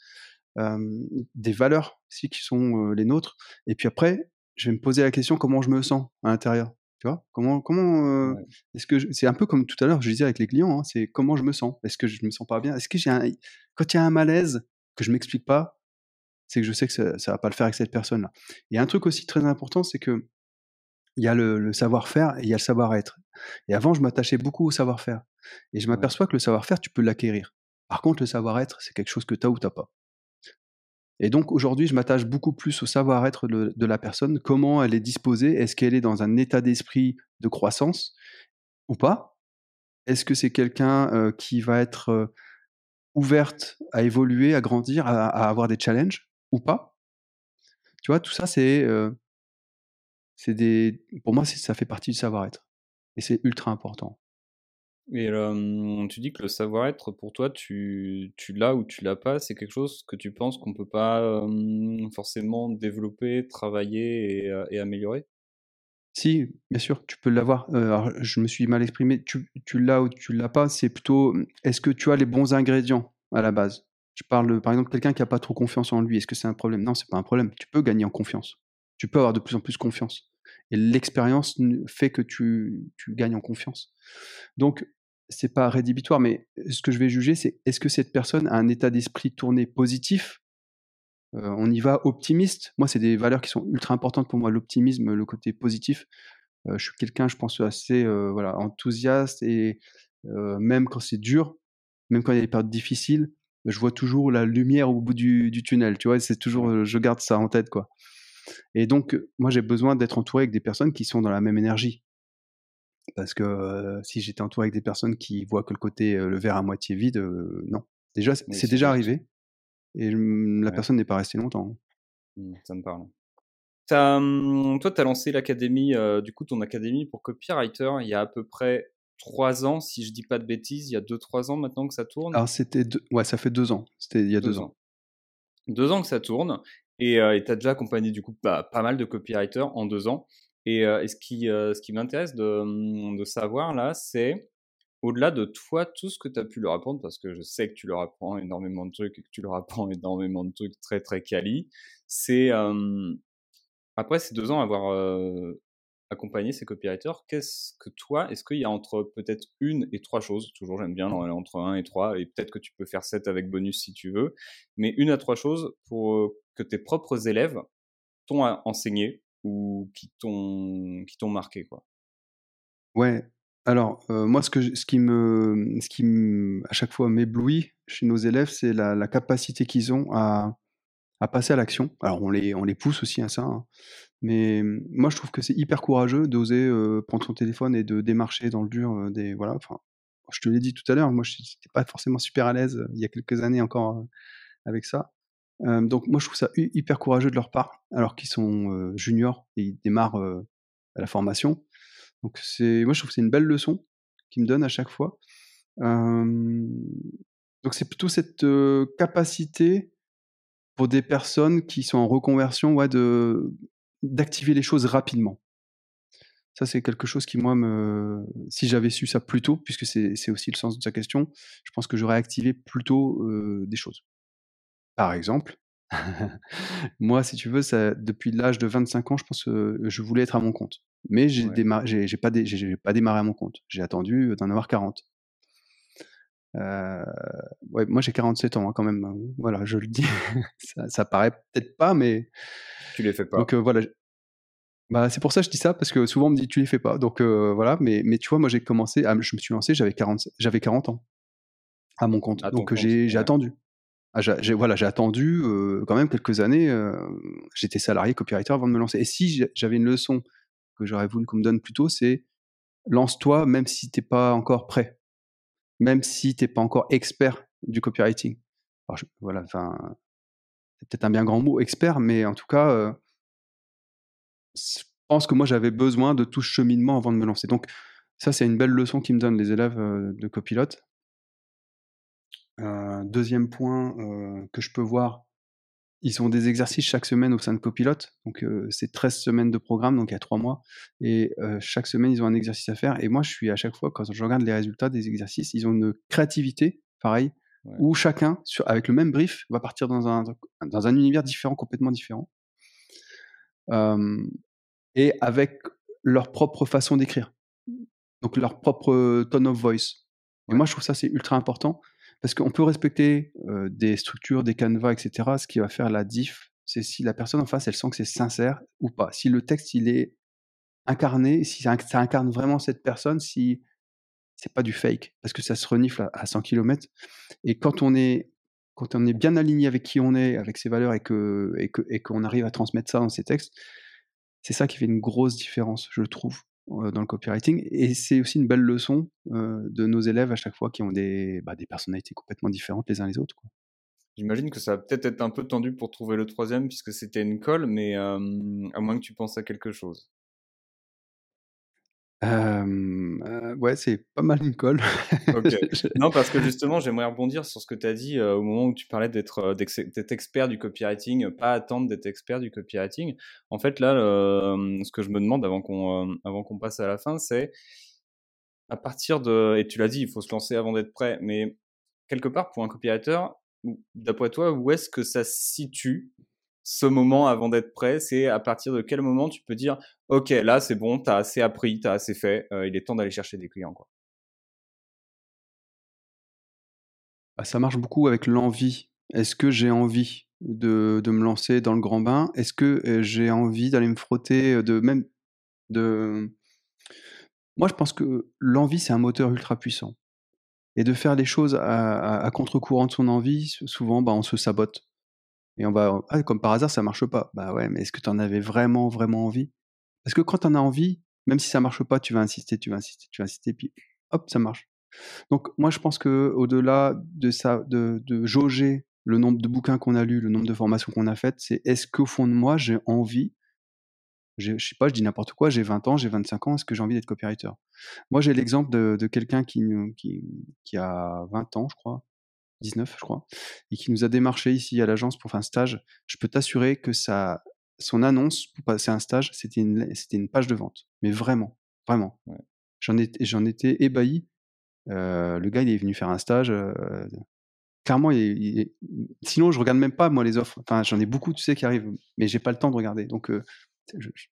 A: des valeurs aussi qui sont les nôtres. Et puis après, je vais me poser la question comment je me sens à l'intérieur. Tu vois? Comment, comment est-ce que c'est un peu comme tout à l'heure, je disais avec les clients, hein, c'est comment je me sens? Est-ce que je me sens pas bien? Est-ce que j'ai un, quand il y a un malaise que je m'explique pas, c'est que je sais que ça, ne va pas le faire avec cette personne-là. Il y a un truc aussi très important, c'est que il y a le, savoir-faire et il y a le savoir-être. Et avant, je m'attachais beaucoup au savoir-faire. Et je m'aperçois que le savoir-faire, tu peux l'acquérir. Par contre, le savoir-être, c'est quelque chose que tu as ou tu pas. Et donc aujourd'hui, je m'attache beaucoup plus au savoir-être de, la personne, comment elle est disposée, est-ce qu'elle est dans un état d'esprit de croissance ou pas? Est-ce que c'est quelqu'un euh, qui va être euh, ouverte à évoluer, à grandir, à avoir des challenges? Ou pas. Tu vois, tout ça, c'est c'est des. Pour moi, ça fait partie du savoir-être. Et c'est ultra important.
B: Et tu dis que le savoir-être, pour toi, tu, tu l'as ou tu l'as pas, c'est quelque chose que tu penses qu'on peut pas forcément développer, travailler et, et, améliorer?
A: Si, bien sûr, tu peux l'avoir. je me suis mal exprimé. Tu, tu l'as ou tu l'as pas, c'est plutôt est-ce que tu as les bons ingrédients à la base? Je parle, par exemple, quelqu'un qui n'a pas trop confiance en lui. Est-ce que c'est un problème? Non, c'est pas un problème. Tu peux gagner en confiance. Tu peux avoir de plus en plus confiance. Et l'expérience fait que tu, gagnes en confiance. Donc, c'est pas rédhibitoire, mais ce que je vais juger, c'est est-ce que cette personne a un état d'esprit tourné positif? Euh, On y va optimiste. Moi, c'est des valeurs qui sont ultra importantes pour moi, l'optimisme, le côté positif. Euh, je suis quelqu'un, je pense, assez euh, voilà, enthousiaste et même quand c'est dur, même quand il y a des périodes difficiles, je vois toujours la lumière au bout du, tunnel, tu vois, c'est toujours, je garde ça en tête, quoi. Et donc, moi, j'ai besoin d'être entouré avec des personnes qui sont dans la même énergie. Parce que si j'étais entouré avec des personnes qui voient que le côté, le verre à moitié vide, non. Déjà, c'est déjà arrivé. Et la personne n'est pas restée longtemps.
B: Mmh, ça me parle. Mmh, toi, tu as lancé l'académie, du coup, ton académie pour copywriter il y a à peu près trois ans, si je dis pas de bêtises. Il y a deux, trois ans maintenant que ça tourne?
A: Alors, c'était ouais, ça fait deux ans. C'était il y a deux, ans.
B: Deux ans que ça tourne. Et euh, tu as déjà accompagné du coup pas mal de copywriters en deux ans. Et, euh, ce qui, euh, ce qui m'intéresse de, mmh, de, savoir là, c'est au-delà de toi, tout ce que tu as pu leur apprendre, parce que je sais que tu leur apprends énormément de trucs et que tu leur apprends énormément de trucs très très quali, c'est après ces deux ans avoir accompagner ces copywriters, qu'est-ce que toi, est-ce qu'il y a entre peut-être une et trois choses, toujours j'aime bien entre un et trois, et peut-être que tu peux faire sept avec bonus si tu veux, mais une à trois choses pour euh, que tes propres élèves t'ont enseigné ou qui t'ont qui t'ont marqué quoi?
A: Ouais. Alors euh, moi ce que ce qui me ce qui à chaque fois m'éblouit chez nos élèves c'est la, capacité qu'ils ont à, à passer à l'action. Alors on les on les pousse aussi à ça, hein. Mais mmh, moi, je trouve que c'est hyper courageux d'oser prendre son téléphone et de démarcher dans le dur des voilà. Enfin, je te l'ai dit tout à l'heure, moi, je n'étais pas forcément super à l'aise il y a quelques années encore avec ça. donc moi, je trouve ça hyper courageux de leur part, alors qu'ils sont juniors et ils démarrent à la formation. Donc c'est, moi, je trouve que c'est une belle leçon qu'ils me donnent à chaque fois. donc c'est plutôt cette capacité pour des personnes qui sont en reconversion, ouais, de d'activer les choses rapidement. Ça, c'est quelque chose qui, moi, me... si j'avais su ça plus tôt, puisque c'est aussi le sens de sa question, je pense que j'aurais activé plus tôt des choses. Par exemple, Moi, si tu veux, ça, depuis l'âge de 25 ans, je pense que je voulais être à mon compte. Mais j'ai
B: Ouais.
A: démarré, j'ai, j'ai pas, dé- j'ai- j'ai pas démarré à mon compte. J'ai attendu d'en avoir 40. Euh, ouais, moi, j'ai 47 ans hein, quand même. Voilà, je le dis. ça, ça paraît peut-être pas, mais
B: Tu les fais pas.
A: donc euh, voilà. Bah, c'est pour ça que je dis ça, parce que souvent on me dit tu les fais pas. Donc euh, voilà, mais, mais tu vois, moi j'ai commencé, à- je me suis lancé, j'avais 40, j'avais 40 ans à mon compte.
B: À
A: donc j'ai
B: ouais.
A: attendu. Ah, j'ai voilà, j'ai attendu quand même quelques années. J'étais salarié copywriter avant de me lancer. Et si j'avais une leçon que j'aurais voulu qu'on me donne plus tôt, c'est lance-toi même si t'es pas encore prêt, même si t'es pas encore expert du copywriting. Je- voilà, c'est peut-être un bien grand mot, expert, mais en tout cas, euh, je pense que moi j'avais besoin de tout ce cheminement avant de me lancer. Donc ça, c'est une belle leçon qu'ils me donnent les élèves euh, de copilote. Euh, deuxième point que je peux voir, ils ont des exercices chaque semaine au sein de Copilote. Donc, euh, c'est 13 semaines de programme, donc il y a 3 mois. Et euh, chaque semaine, ils ont un exercice à faire. Et moi, je suis à chaque fois, quand je regarde les résultats des exercices, ils ont une créativité, pareil,
B: Ouais.
A: où chacun, sur, avec le même brief, va partir dans un, dans un univers différent, complètement différent. Euh, et avec leur propre façon d'écrire. Donc, leur propre tone of voice. Et moi, je trouve ça, c'est ultra important. Parce qu'on peut respecter des structures, des canevas, etc. Ce qui va faire la diff, c'est si la personne en face, elle sent que c'est sincère ou pas. Si le texte, il est incarné, si ça, incarne vraiment cette personne, si c'est pas du fake, parce que ça se renifle à, à 100 km. Et quand on est quand on est bien aligné avec qui on est, avec ses valeurs, et que et que et qu'on arrive à transmettre ça dans ses textes, c'est ça qui fait une grosse différence, je trouve, dans le copywriting. Et c'est aussi une belle leçon euh, de nos élèves à chaque fois qui ont des, bah, personnalités complètement différentes les uns les autres.
B: J'imagine que ça va peut-être être un peu tendu pour trouver le troisième puisque c'était une colle, mais euh, à moins que tu penses à quelque chose.
A: Euh, ouais, c'est pas mal une colle.
B: Ok. Non, parce que justement, j'aimerais rebondir sur ce que tu as dit euh, au moment où tu parlais d'être d'être expert du copywriting, pas attendre d'être expert du copywriting. En fait, là, ce que je me demande avant qu'on avant qu'on passe à la fin, c'est à partir de et tu l'as dit, il faut se lancer avant d'être prêt, mais quelque part pour un copywriter, d'après toi, où est-ce que ça se situe ce moment avant d'être prêt C'est à partir de quel moment tu peux dire Ok, là c'est bon, t'as assez appris, t'as assez fait, euh, il est temps d'aller chercher des clients.
A: Bah, ça marche beaucoup avec l'envie. Est-ce que j'ai envie de, de, me lancer dans le grand bain? Est-ce que euh, j'ai envie d'aller me frotter de même de moi je pense que l'envie c'est un moteur ultra puissant et de faire les choses à, à, à contre-courant de son envie souvent bah, on se sabote et on va ah, comme par hasard ça marche pas. Bah ouais mais est-ce que tu en avais vraiment vraiment envie? Parce que quand tu en as envie même si ça marche pas tu vas insister tu vas insister tu vas insister puis hop ça marche. Donc moi je pense que au-delà de ça, de, jauger le nombre de bouquins qu'on a lus, le nombre de formations qu'on a faites, c'est est-ce qu'au fond de moi j'ai envie, je sais pas, je dis n'importe quoi, j'ai 20 ans, j'ai 25 ans, est-ce que j'ai envie d'être copywriter? Moi j'ai l'exemple de, quelqu'un qui, a 20 ans, je crois, 19 je crois, et qui nous a démarché ici à l'agence pour faire un stage. Je peux t'assurer que ça, son annonce pour passer un stage, c'était une, c'était une page de vente, mais vraiment, vraiment.
B: Ouais.
A: J'en étais, j'en étais ébahi euh, le gars, il est venu faire un stage. Euh, clairement, il, il, sinon, je regarde même pas moi les offres. Enfin, j'en ai beaucoup, tu sais, qui arrivent, mais j'ai pas le temps de regarder. Donc, euh, je, je,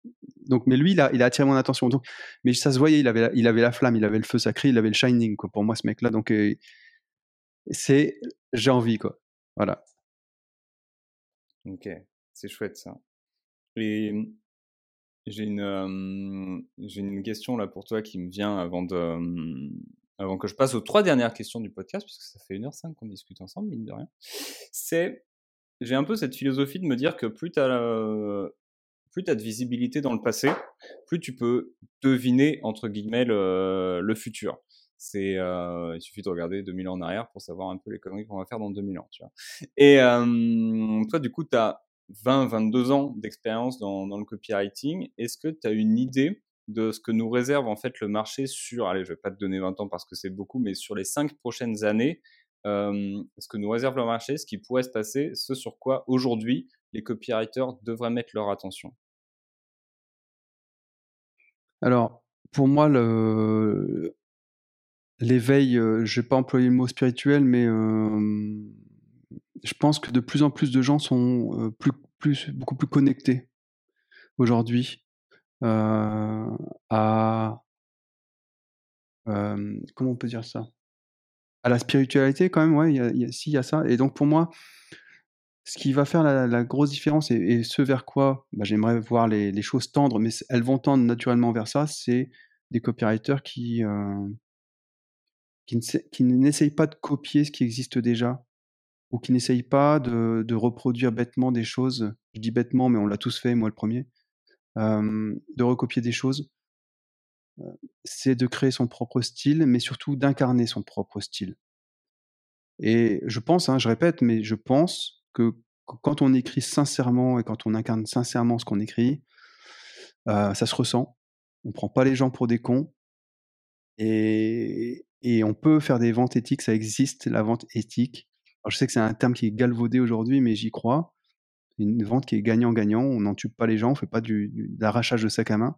A: donc, mais lui, il a, il a attiré mon attention. Donc, mais ça se voyait, il avait, il avait la flamme, il avait le feu sacré, il avait le shining. Quoi, pour moi, ce mec-là, donc c'est, j'ai envie, quoi. Voilà.
B: Ok, c'est chouette ça. Et j'ai une, une question là pour toi qui me vient avant de, euh, avant que je passe aux trois dernières questions du podcast, puisque ça fait 1h05 qu'on discute ensemble, mine de rien, c'est, j'ai un peu cette philosophie de me dire que plus tu as, plus de visibilité dans le passé, plus tu peux deviner, entre guillemets, le, le futur. C'est, euh, il suffit de regarder 2000 ans en arrière pour savoir un peu les conneries qu'on va faire dans 2000 ans, tu vois. Et euh, toi, du coup, tu as 20, 22 ans d'expérience dans, le copywriting. Est-ce que tu as une idée de ce que nous réserve en fait le marché sur, allez, je vais pas te donner 20 ans parce que c'est beaucoup, mais sur les 5 prochaines années, euh, ce que nous réserve le marché, ce qui pourrait se passer, ce sur quoi aujourd'hui les copywriters devraient mettre leur attention?
A: Alors, pour moi, le... l'éveil, euh, je vais pas employer le mot spirituel, mais euh, je pense que de plus en plus de gens sont plus, beaucoup plus connectés aujourd'hui à comment on peut dire ça? À la spiritualité quand même, ouais, y a, il y a ça. Et donc pour moi, ce qui va faire la, grosse différence et, ce vers quoi bah, j'aimerais voir les, choses tendre, mais elles vont tendre naturellement vers ça, c'est des copywriters qui, qui n'essayent pas de copier ce qui existe déjà ou qui n'essayent pas de, reproduire bêtement des choses. Je dis bêtement, mais on l'a tous fait, moi le premier. de recopier des choses c'est de créer son propre style, mais surtout d'incarner son propre style. Et je pense, hein, je répète, mais je pense que quand on écrit sincèrement et quand on incarne sincèrement ce qu'on écrit, ça se ressent. On prend pas les gens pour des cons. Et, on peut faire des ventes éthiques, ça existe, la vente éthique. Je sais que c'est un terme qui est galvaudé aujourd'hui, mais j'y crois. Une vente qui est gagnant-gagnant, on n'en tue pas les gens, on ne fait pas du, du, de l'arrachage de sac à main.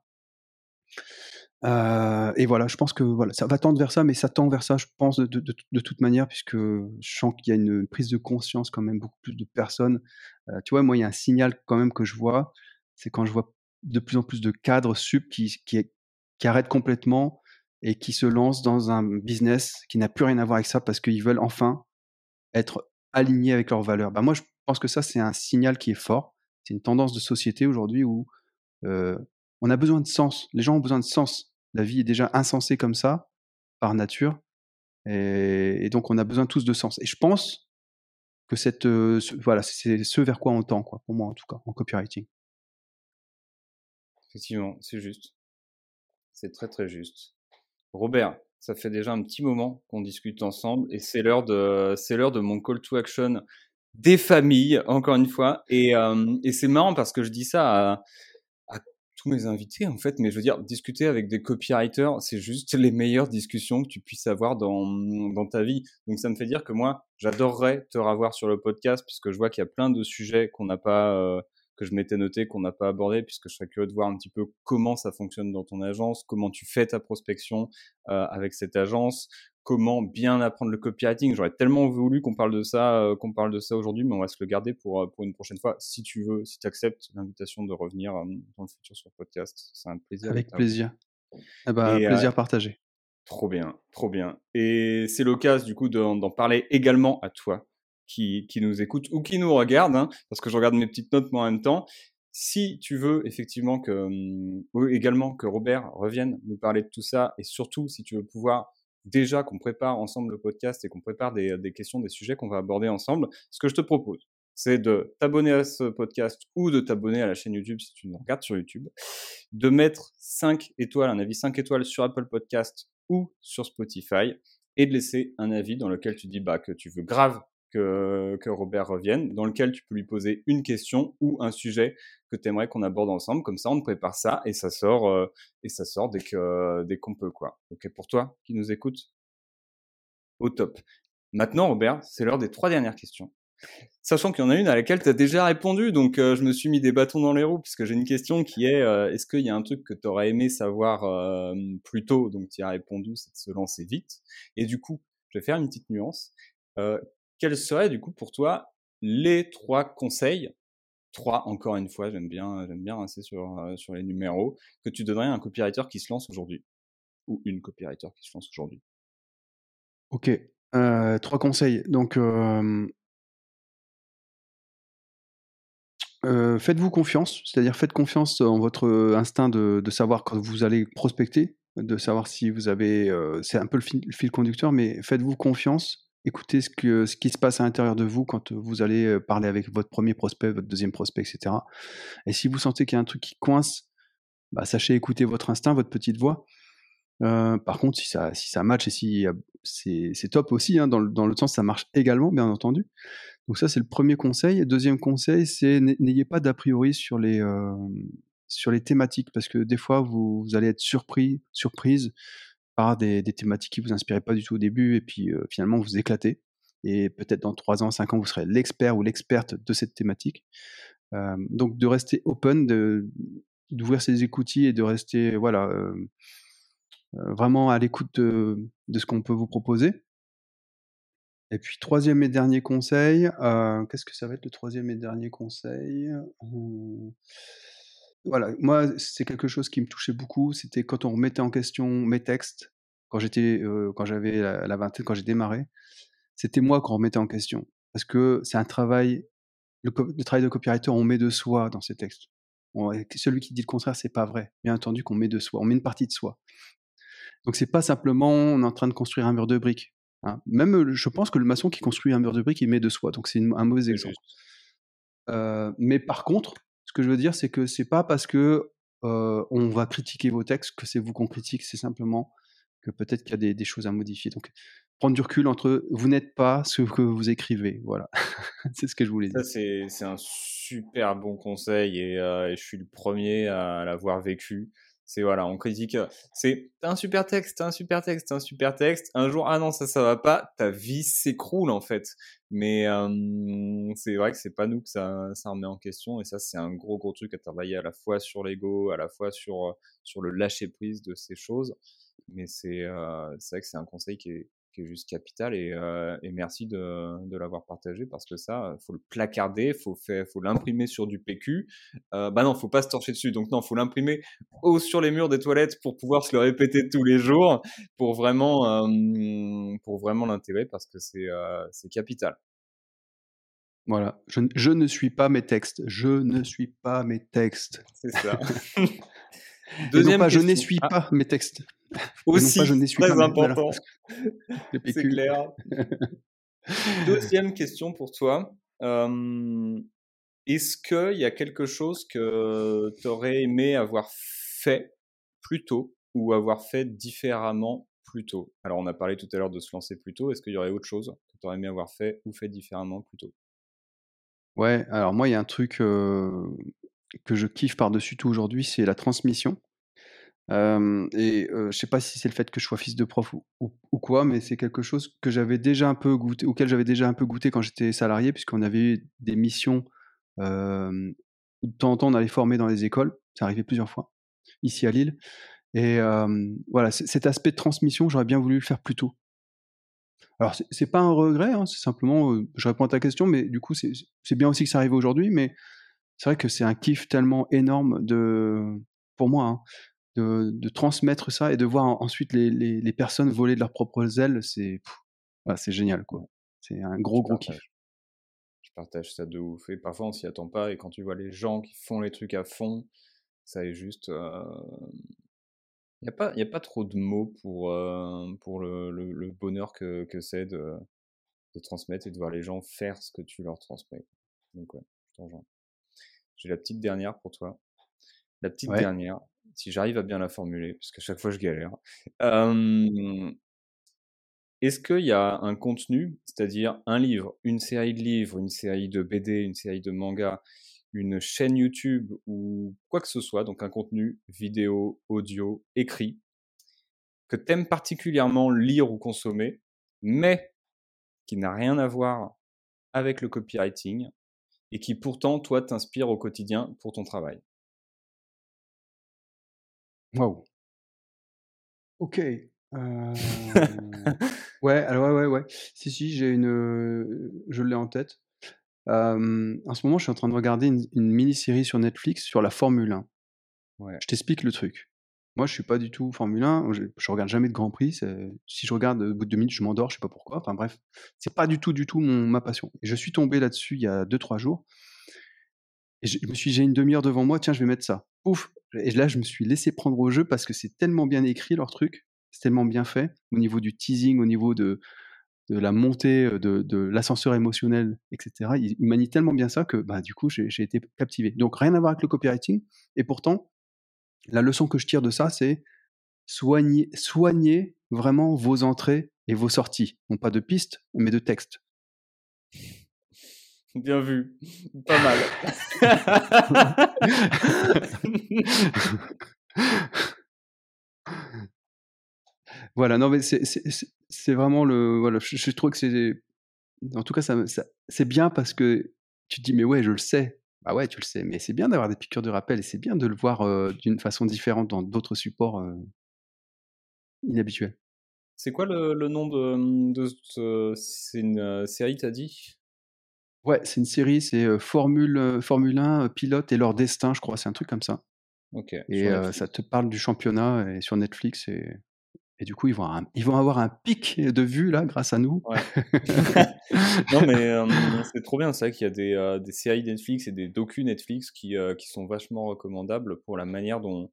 A: Euh, et voilà, je pense que voilà, ça va tendre vers ça, mais ça tend vers ça, je pense, de, de, de, toute manière, puisque je sens qu'il y a une prise de conscience quand même beaucoup plus de personnes. Euh, tu vois, moi, il y a un signal quand même que je vois, c'est quand je vois de plus en plus de cadres sup qui, qui, qui arrêtent complètement et qui se lancent dans un business qui n'a plus rien à voir avec ça parce qu'ils veulent enfin être alignés avec leurs valeurs. Bah moi, je pense que ça, c'est un signal qui est fort. C'est une tendance de société aujourd'hui où euh, on a besoin de sens. Les gens ont besoin de sens la vie est déjà insensée comme ça, par nature. Et, donc, on a besoin tous de sens. Et je pense que cette, euh, voilà, c'est ce vers quoi on tend, quoi, pour moi en tout cas, en copywriting.
B: Effectivement, c'est juste. C'est très très juste. Robert, ça fait déjà un petit moment qu'on discute ensemble et c'est l'heure de, c'est l'heure de mon call to action des familles, encore une fois. Et, euh, et c'est marrant parce que je dis ça à, tous mes invités, en fait. Mais je veux dire, discuter avec des copywriters, c'est juste les meilleures discussions que tu puisses avoir dans, dans ta vie. Donc, ça me fait dire que moi, j'adorerais te revoir sur le podcast, puisque je vois qu'il y a plein de sujets qu'on n'a pas, euh, que je m'étais noté qu'on n'a pas abordé, puisque je serais curieux de voir un petit peu comment ça fonctionne dans ton agence, comment tu fais ta prospection euh, avec cette agence, comment bien apprendre le copywriting. J'aurais tellement voulu qu'on parle de ça, euh, qu'on parle de ça aujourd'hui, mais on va se le garder pour, euh, pour une prochaine fois. Si tu veux, si tu acceptes l'invitation de revenir euh, dans le futur sur le podcast, c'est un plaisir.
A: Avec plaisir. Eh ben, plaisir partagé.
B: Trop bien, trop bien. Et c'est l'occasion du coup d'en parler également à toi qui, nous écoute ou qui nous regarde, hein, parce que je regarde mes petites notes moi en même temps. Si tu veux effectivement que, hum, également que Robert revienne nous parler de tout ça, et surtout si tu veux pouvoir déjà qu'on prépare ensemble le podcast et qu'on prépare des, des, questions, des sujets qu'on va aborder ensemble, ce que je te propose, c'est de t'abonner à ce podcast ou de t'abonner à la chaîne YouTube si tu nous regardes sur YouTube, de mettre 5 étoiles, un avis 5 étoiles sur Apple Podcast ou sur Spotify et de laisser un avis dans lequel tu dis bah, que tu veux grave que, Robert revienne, dans lequel tu peux lui poser une question ou un sujet que tu aimerais qu'on aborde ensemble. Comme ça, on prépare ça et ça sort, euh, et ça sort dès que dès qu'on peut. Quoi. Ok pour toi qui nous écoute Au top. Maintenant, Robert, c'est l'heure des trois dernières questions. Sachant qu'il y en a une à laquelle tu as déjà répondu, donc euh, je me suis mis des bâtons dans les roues, puisque j'ai une question qui est euh, est-ce qu'il y a un truc que tu aurais aimé savoir plus tôt, donc tu as répondu, c'est de se lancer vite. Et du coup, je vais faire une petite nuance quels seraient du coup pour toi les trois conseils trois encore une fois j'aime bien j'aime bien rester sur euh, sur les numéros que tu donnerais à un copywriter qui se lance aujourd'hui? Ou une copywriter qui se lance aujourd'hui?
A: Ok euh, trois conseils. Donc euh, faites-vous confiance c'est-à-dire faites confiance en votre instinct de, savoir quand vous allez prospecter de savoir si vous avez c'est un peu le fil conducteur mais faites-vous confiance écoutez ce, que, ce qui se passe à l'intérieur de vous quand vous allez parler avec votre premier prospect, votre deuxième prospect, etc. Et si vous sentez qu'il y a un truc qui coince, bah, sachez écouter votre instinct, votre petite voix. par contre, si ça, si ça match et si c'est top aussi, hein, dans, dans l'autre sens, ça marche également, bien entendu. Donc ça, c'est le premier conseil. Deuxième conseil, c'est n'ayez pas d'a priori sur les, sur les thématiques, parce que des fois, vous, vous allez être surpris, surprise par des, thématiques qui vous inspiraient pas du tout au début, et puis finalement vous éclatez. Et peut-être dans 3 ans, 5 ans, vous serez l'expert ou l'experte de cette thématique. donc de rester open, d'ouvrir ses écoutilles et de rester voilà, vraiment à l'écoute de, ce qu'on peut vous proposer. Et puis troisième et dernier conseil, qu'est-ce que ça va être le troisième et dernier conseil? Hum, Voilà, moi c'est quelque chose qui me touchait beaucoup, c'était quand on remettait en question mes textes, quand j'étais, euh, quand j'avais la, la vingtaine, quand j'ai démarré, c'était moi qu'on remettait en question, parce que c'est un travail, le, travail de copywriter, on met de soi dans ces textes. On- celui qui dit le contraire, c'est pas vrai. Bien entendu qu'on met de soi, on met une partie de soi. Donc c'est pas simplement on est en train de construire un mur de briques. hein. Même je pense que le maçon qui construit un mur de briques, il met de soi. Donc c'est un mauvais exemple. Euh, mais par contre, ce que je veux dire, c'est que c'est pas parce que euh, on va critiquer vos textes que c'est vous qu'on critique. C'est simplement que peut-être qu'il y a des, des choses à modifier. Donc prendre du recul entre vous n'êtes pas ce que vous écrivez. Voilà, c'est ce que je voulais dire.
B: c'est c'est un super bon conseil et, euh, et je suis le premier à l'avoir vécu. C'est voilà, on critique. euh, C'est un super texte, un super texte, un super texte. Un jour, ah non, ça, ça va pas. Ta vie s'écroule en fait. Mais c'est vrai que c'est pas nous que ça, ça remet en question et ça, c'est un gros gros truc à travailler à la fois sur l'ego, à la fois sur euh, sur le lâcher prise de ces choses. Mais c'est euh, c'est vrai que c'est un conseil qui est qui est juste capital et, euh, et merci de, de l'avoir partagé parce que ça, faut le placarder, faut faire, faut l'imprimer sur du PQ. Euh, bah non, faut pas se torcher dessus. Donc non, faut l'imprimer haut sur les murs des toilettes pour pouvoir se le répéter tous les jours pour vraiment, euh, pour vraiment l'intégrer parce que c'est euh, c'est capital.
A: Voilà, je ne suis pas mes textes. Je ne suis pas mes textes.
B: C'est ça.
A: Et non
B: Deuxième
A: pas je
B: question.
A: n'essuie
B: Ah,
A: pas mes textes. Non
B: aussi,
A: pas je n'essuie
B: très
A: pas
B: important. C'est clair. Deuxième question pour toi. Euh, Est-ce qu'il y a quelque chose que tu aurais aimé avoir fait plus tôt ou avoir fait différemment plus tôt? Alors, on a parlé tout à l'heure de se lancer plus tôt. Est-ce qu'il y aurait autre chose que tu aurais aimé avoir fait ou fait différemment plus tôt?
A: Ouais, alors moi, il y a un truc euh, que je kiffe par-dessus tout aujourd'hui, c'est la transmission. Et euh, je sais pas si c'est le fait que je sois fils de prof ou, quoi, mais c'est quelque chose que j'avais déjà un peu goûté, auquel j'avais déjà un peu goûté quand j'étais salarié, puisqu'on avait eu des missions euh, de temps en temps on allait former dans les écoles. Ça arrivait plusieurs fois ici à Lille. Et voilà, cet aspect de transmission, j'aurais bien voulu le faire plus tôt. Alors, c'est pas un regret, hein, c'est simplement, je réponds à ta question, mais du coup, c'est bien aussi que ça arrive aujourd'hui, mais c'est vrai que c'est un kiff tellement énorme de, pour moi, hein, de, de transmettre ça et de voir en- ensuite les, les, les personnes voler de leurs propres ailes, c'est pff, voilà, c'est génial, quoi. C'est un gros,
B: Je
A: gros kiff.
B: Je partage ça de ouf. Et parfois, on s'y attend pas. Et quand tu vois les gens qui font les trucs à fond, ça est juste. Il n'y a, pas- a pas trop de mots pour, euh, pour le, le- le bonheur que, que c'est de, de transmettre et de voir les gens faire ce que tu leur transmets. Donc, ouais, je. J'ai la petite dernière pour toi. La petite
A: Ouais.
B: dernière, si j'arrive à bien la formuler, parce qu'à chaque fois je galère. Euh, Est-ce qu'il y a un contenu, c'est-à-dire un livre, une série de livres, une série de BD, une série de mangas, une chaîne YouTube ou quoi que ce soit, donc un contenu vidéo, audio, écrit, que t'aimes particulièrement lire ou consommer, mais qui n'a rien à voir avec le copywriting et qui pourtant, toi, t'inspire au quotidien pour ton travail
A: Waouh. Ok. Euh, Ouais, alors ouais, ouais, ouais. Si, si, j'ai une, je l'ai en tête. Euh, en ce moment, je suis en train de regarder une, une mini-série sur Netflix sur la Formule 1.
B: Ouais.
A: Je t'explique le truc. Moi, je suis pas du tout Formule 1. Je, je regarde jamais de Grand Prix. Si je regarde au bout de deux minutes, je m'endors. Je sais pas pourquoi. Enfin bref, c'est pas du tout, du tout mon, ma passion. Et je suis tombé là-dessus il y a deux, trois jours. Et je, me suis, j'ai une demi-heure devant moi. Tiens, je vais mettre ça. Ouf. Et là, je me suis laissé prendre au jeu parce que c'est tellement bien écrit leur truc. C'est tellement bien fait au niveau du teasing, au niveau de, de la montée euh, de, de l'ascenseur émotionnel, etc. Il, il manie tellement bien ça que bah, du coup, j'ai été captivé. Donc, rien à voir avec le copywriting. Et pourtant, la leçon que je tire de ça, c'est soigner, soigner vraiment vos entrées et vos sorties. Non pas de pistes, mais de textes.
B: Bien vu, pas mal.
A: voilà, non, mais c'est- vraiment le. Voilà, je, je trouve que c'est. En tout cas, ça- c'est bien parce que tu te dis, mais ouais, je le sais. Bah ouais, tu le sais. Mais c'est bien d'avoir des piqûres de rappel et c'est bien de le voir euh, d'une façon différente dans d'autres supports euh, inhabituels.
B: C'est quoi le, nom de, de, C'est une série, t'as dit?
A: Ouais, c'est une série, c'est Formule, Formule 1, pilote et leur destin, je crois, c'est un truc comme ça.
B: Ok.
A: Et ça te parle du championnat et sur Netflix et, et du coup ils vont, ils vont avoir un pic de vues là grâce à nous.
B: Ouais. non mais c'est trop bien, c'est vrai qu'il y a des, des séries Netflix et des docus Netflix qui, qui sont vachement recommandables pour la manière dont,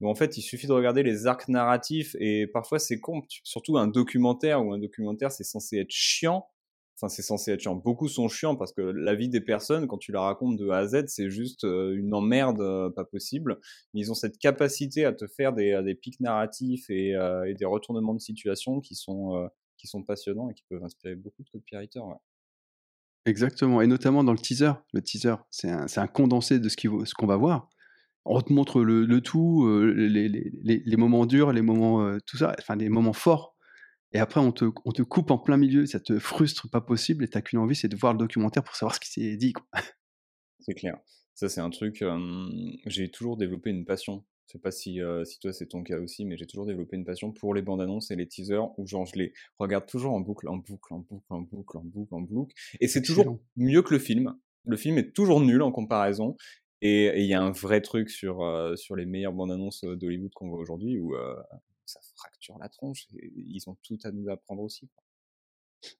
B: dont en fait il suffit de regarder les arcs narratifs et parfois c'est con, surtout un documentaire où un documentaire c'est censé être chiant enfin c'est censé être chiant. Beaucoup sont chiants parce que la vie des personnes, quand tu la racontes de A à Z, c'est juste euh, une emmerde euh, pas possible. Mais ils ont cette capacité à te faire des, pics narratifs et, euh, et, des retournements de situation qui sont passionnants et qui peuvent inspirer beaucoup de copywriters.
A: Exactement, et notamment dans le teaser. Le teaser, c'est un, condensé de ce qu'on va voir. On te montre le, tout, les, les, les, moments durs, les moments, tout ça, enfin des moments forts et après, on te, on te coupe en plein milieu, ça te frustre pas possible, et t'as qu'une envie, c'est de voir le documentaire pour savoir ce qui s'est dit.
B: C'est clair. Ça, c'est un truc. j'ai toujours développé une passion. Je sais pas si, si toi c'est ton cas aussi, mais j'ai toujours développé une passion pour les bandes annonces et les teasers où genre je les regarde toujours en boucle, en boucle, en boucle, en boucle, en boucle, en boucle. Et c'est toujours mieux que le film. Le film est toujours nul en comparaison. Et il y a un vrai truc sur, sur les meilleures bandes annonces d'Hollywood qu'on voit aujourd'hui où ça fracture la tronche. Et ils ont tout à nous apprendre aussi.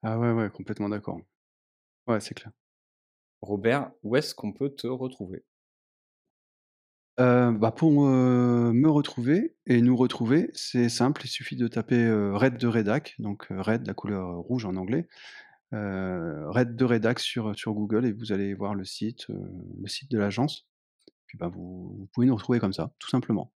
A: Ah ouais, ouais, complètement d'accord. Ouais, c'est clair.
B: Robert, où est-ce qu'on peut te retrouver?
A: Euh, bah pour me retrouver et nous retrouver, c'est simple, il suffit de taper Red de Redac, donc Red, la couleur rouge en anglais, Red de Redac sur, sur Google et vous allez voir le site, le site de l'agence. Puis bah vous, vous, pouvez nous retrouver comme ça, tout simplement.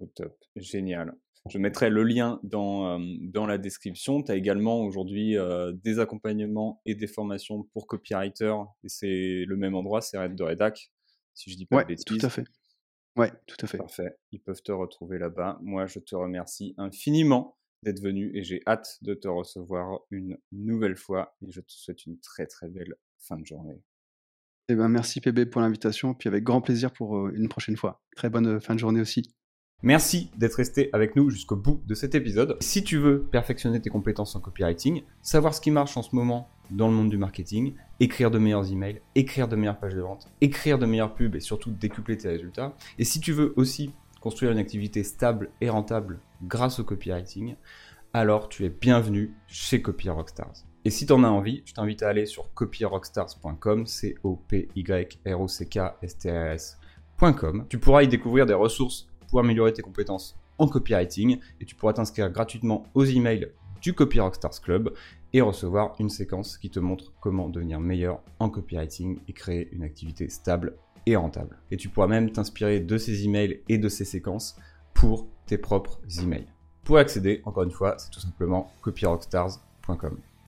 B: Au top, génial. Je mettrai le lien dans, euh, dans la description. Tu as également aujourd'hui euh, des accompagnements et des formations pour copywriter. Et c'est le même endroit, c'est Red de Redac, si je dis pas de bêtises.
A: tout à fait. Ouais, tout à fait.
B: Parfait. Ils peuvent te retrouver là-bas. Moi, je te remercie infiniment d'être venu et j'ai hâte de te recevoir une nouvelle fois. Et je te souhaite une très très belle fin de journée.
A: Eh ben, merci PB pour l'invitation, puis avec grand plaisir pour euh, une prochaine fois. Très bonne fin de journée aussi.
B: Merci d'être resté avec nous jusqu'au bout de cet épisode. Si tu veux perfectionner tes compétences en copywriting, savoir ce qui marche en ce moment dans le monde du marketing, écrire de meilleurs emails, écrire de meilleures pages de vente, écrire de meilleures pubs et surtout décupler tes résultats. Et si tu veux aussi construire une activité stable et rentable grâce au copywriting, alors tu es bienvenu chez Copy Rockstars. Et si tu en as envie, je t'invite à aller sur copyrockstars.com, c o p y r o c k s t. Tu pourras y découvrir des ressources pour améliorer tes compétences en copywriting et tu pourras t'inscrire gratuitement aux emails du Copy Rockstars Club et recevoir une séquence qui te montre comment devenir meilleur en copywriting et créer une activité stable et rentable. Et tu pourras même t'inspirer de ces emails et de ces séquences pour tes propres emails. Pour accéder, encore une fois, c'est tout simplement copyrockstars.com.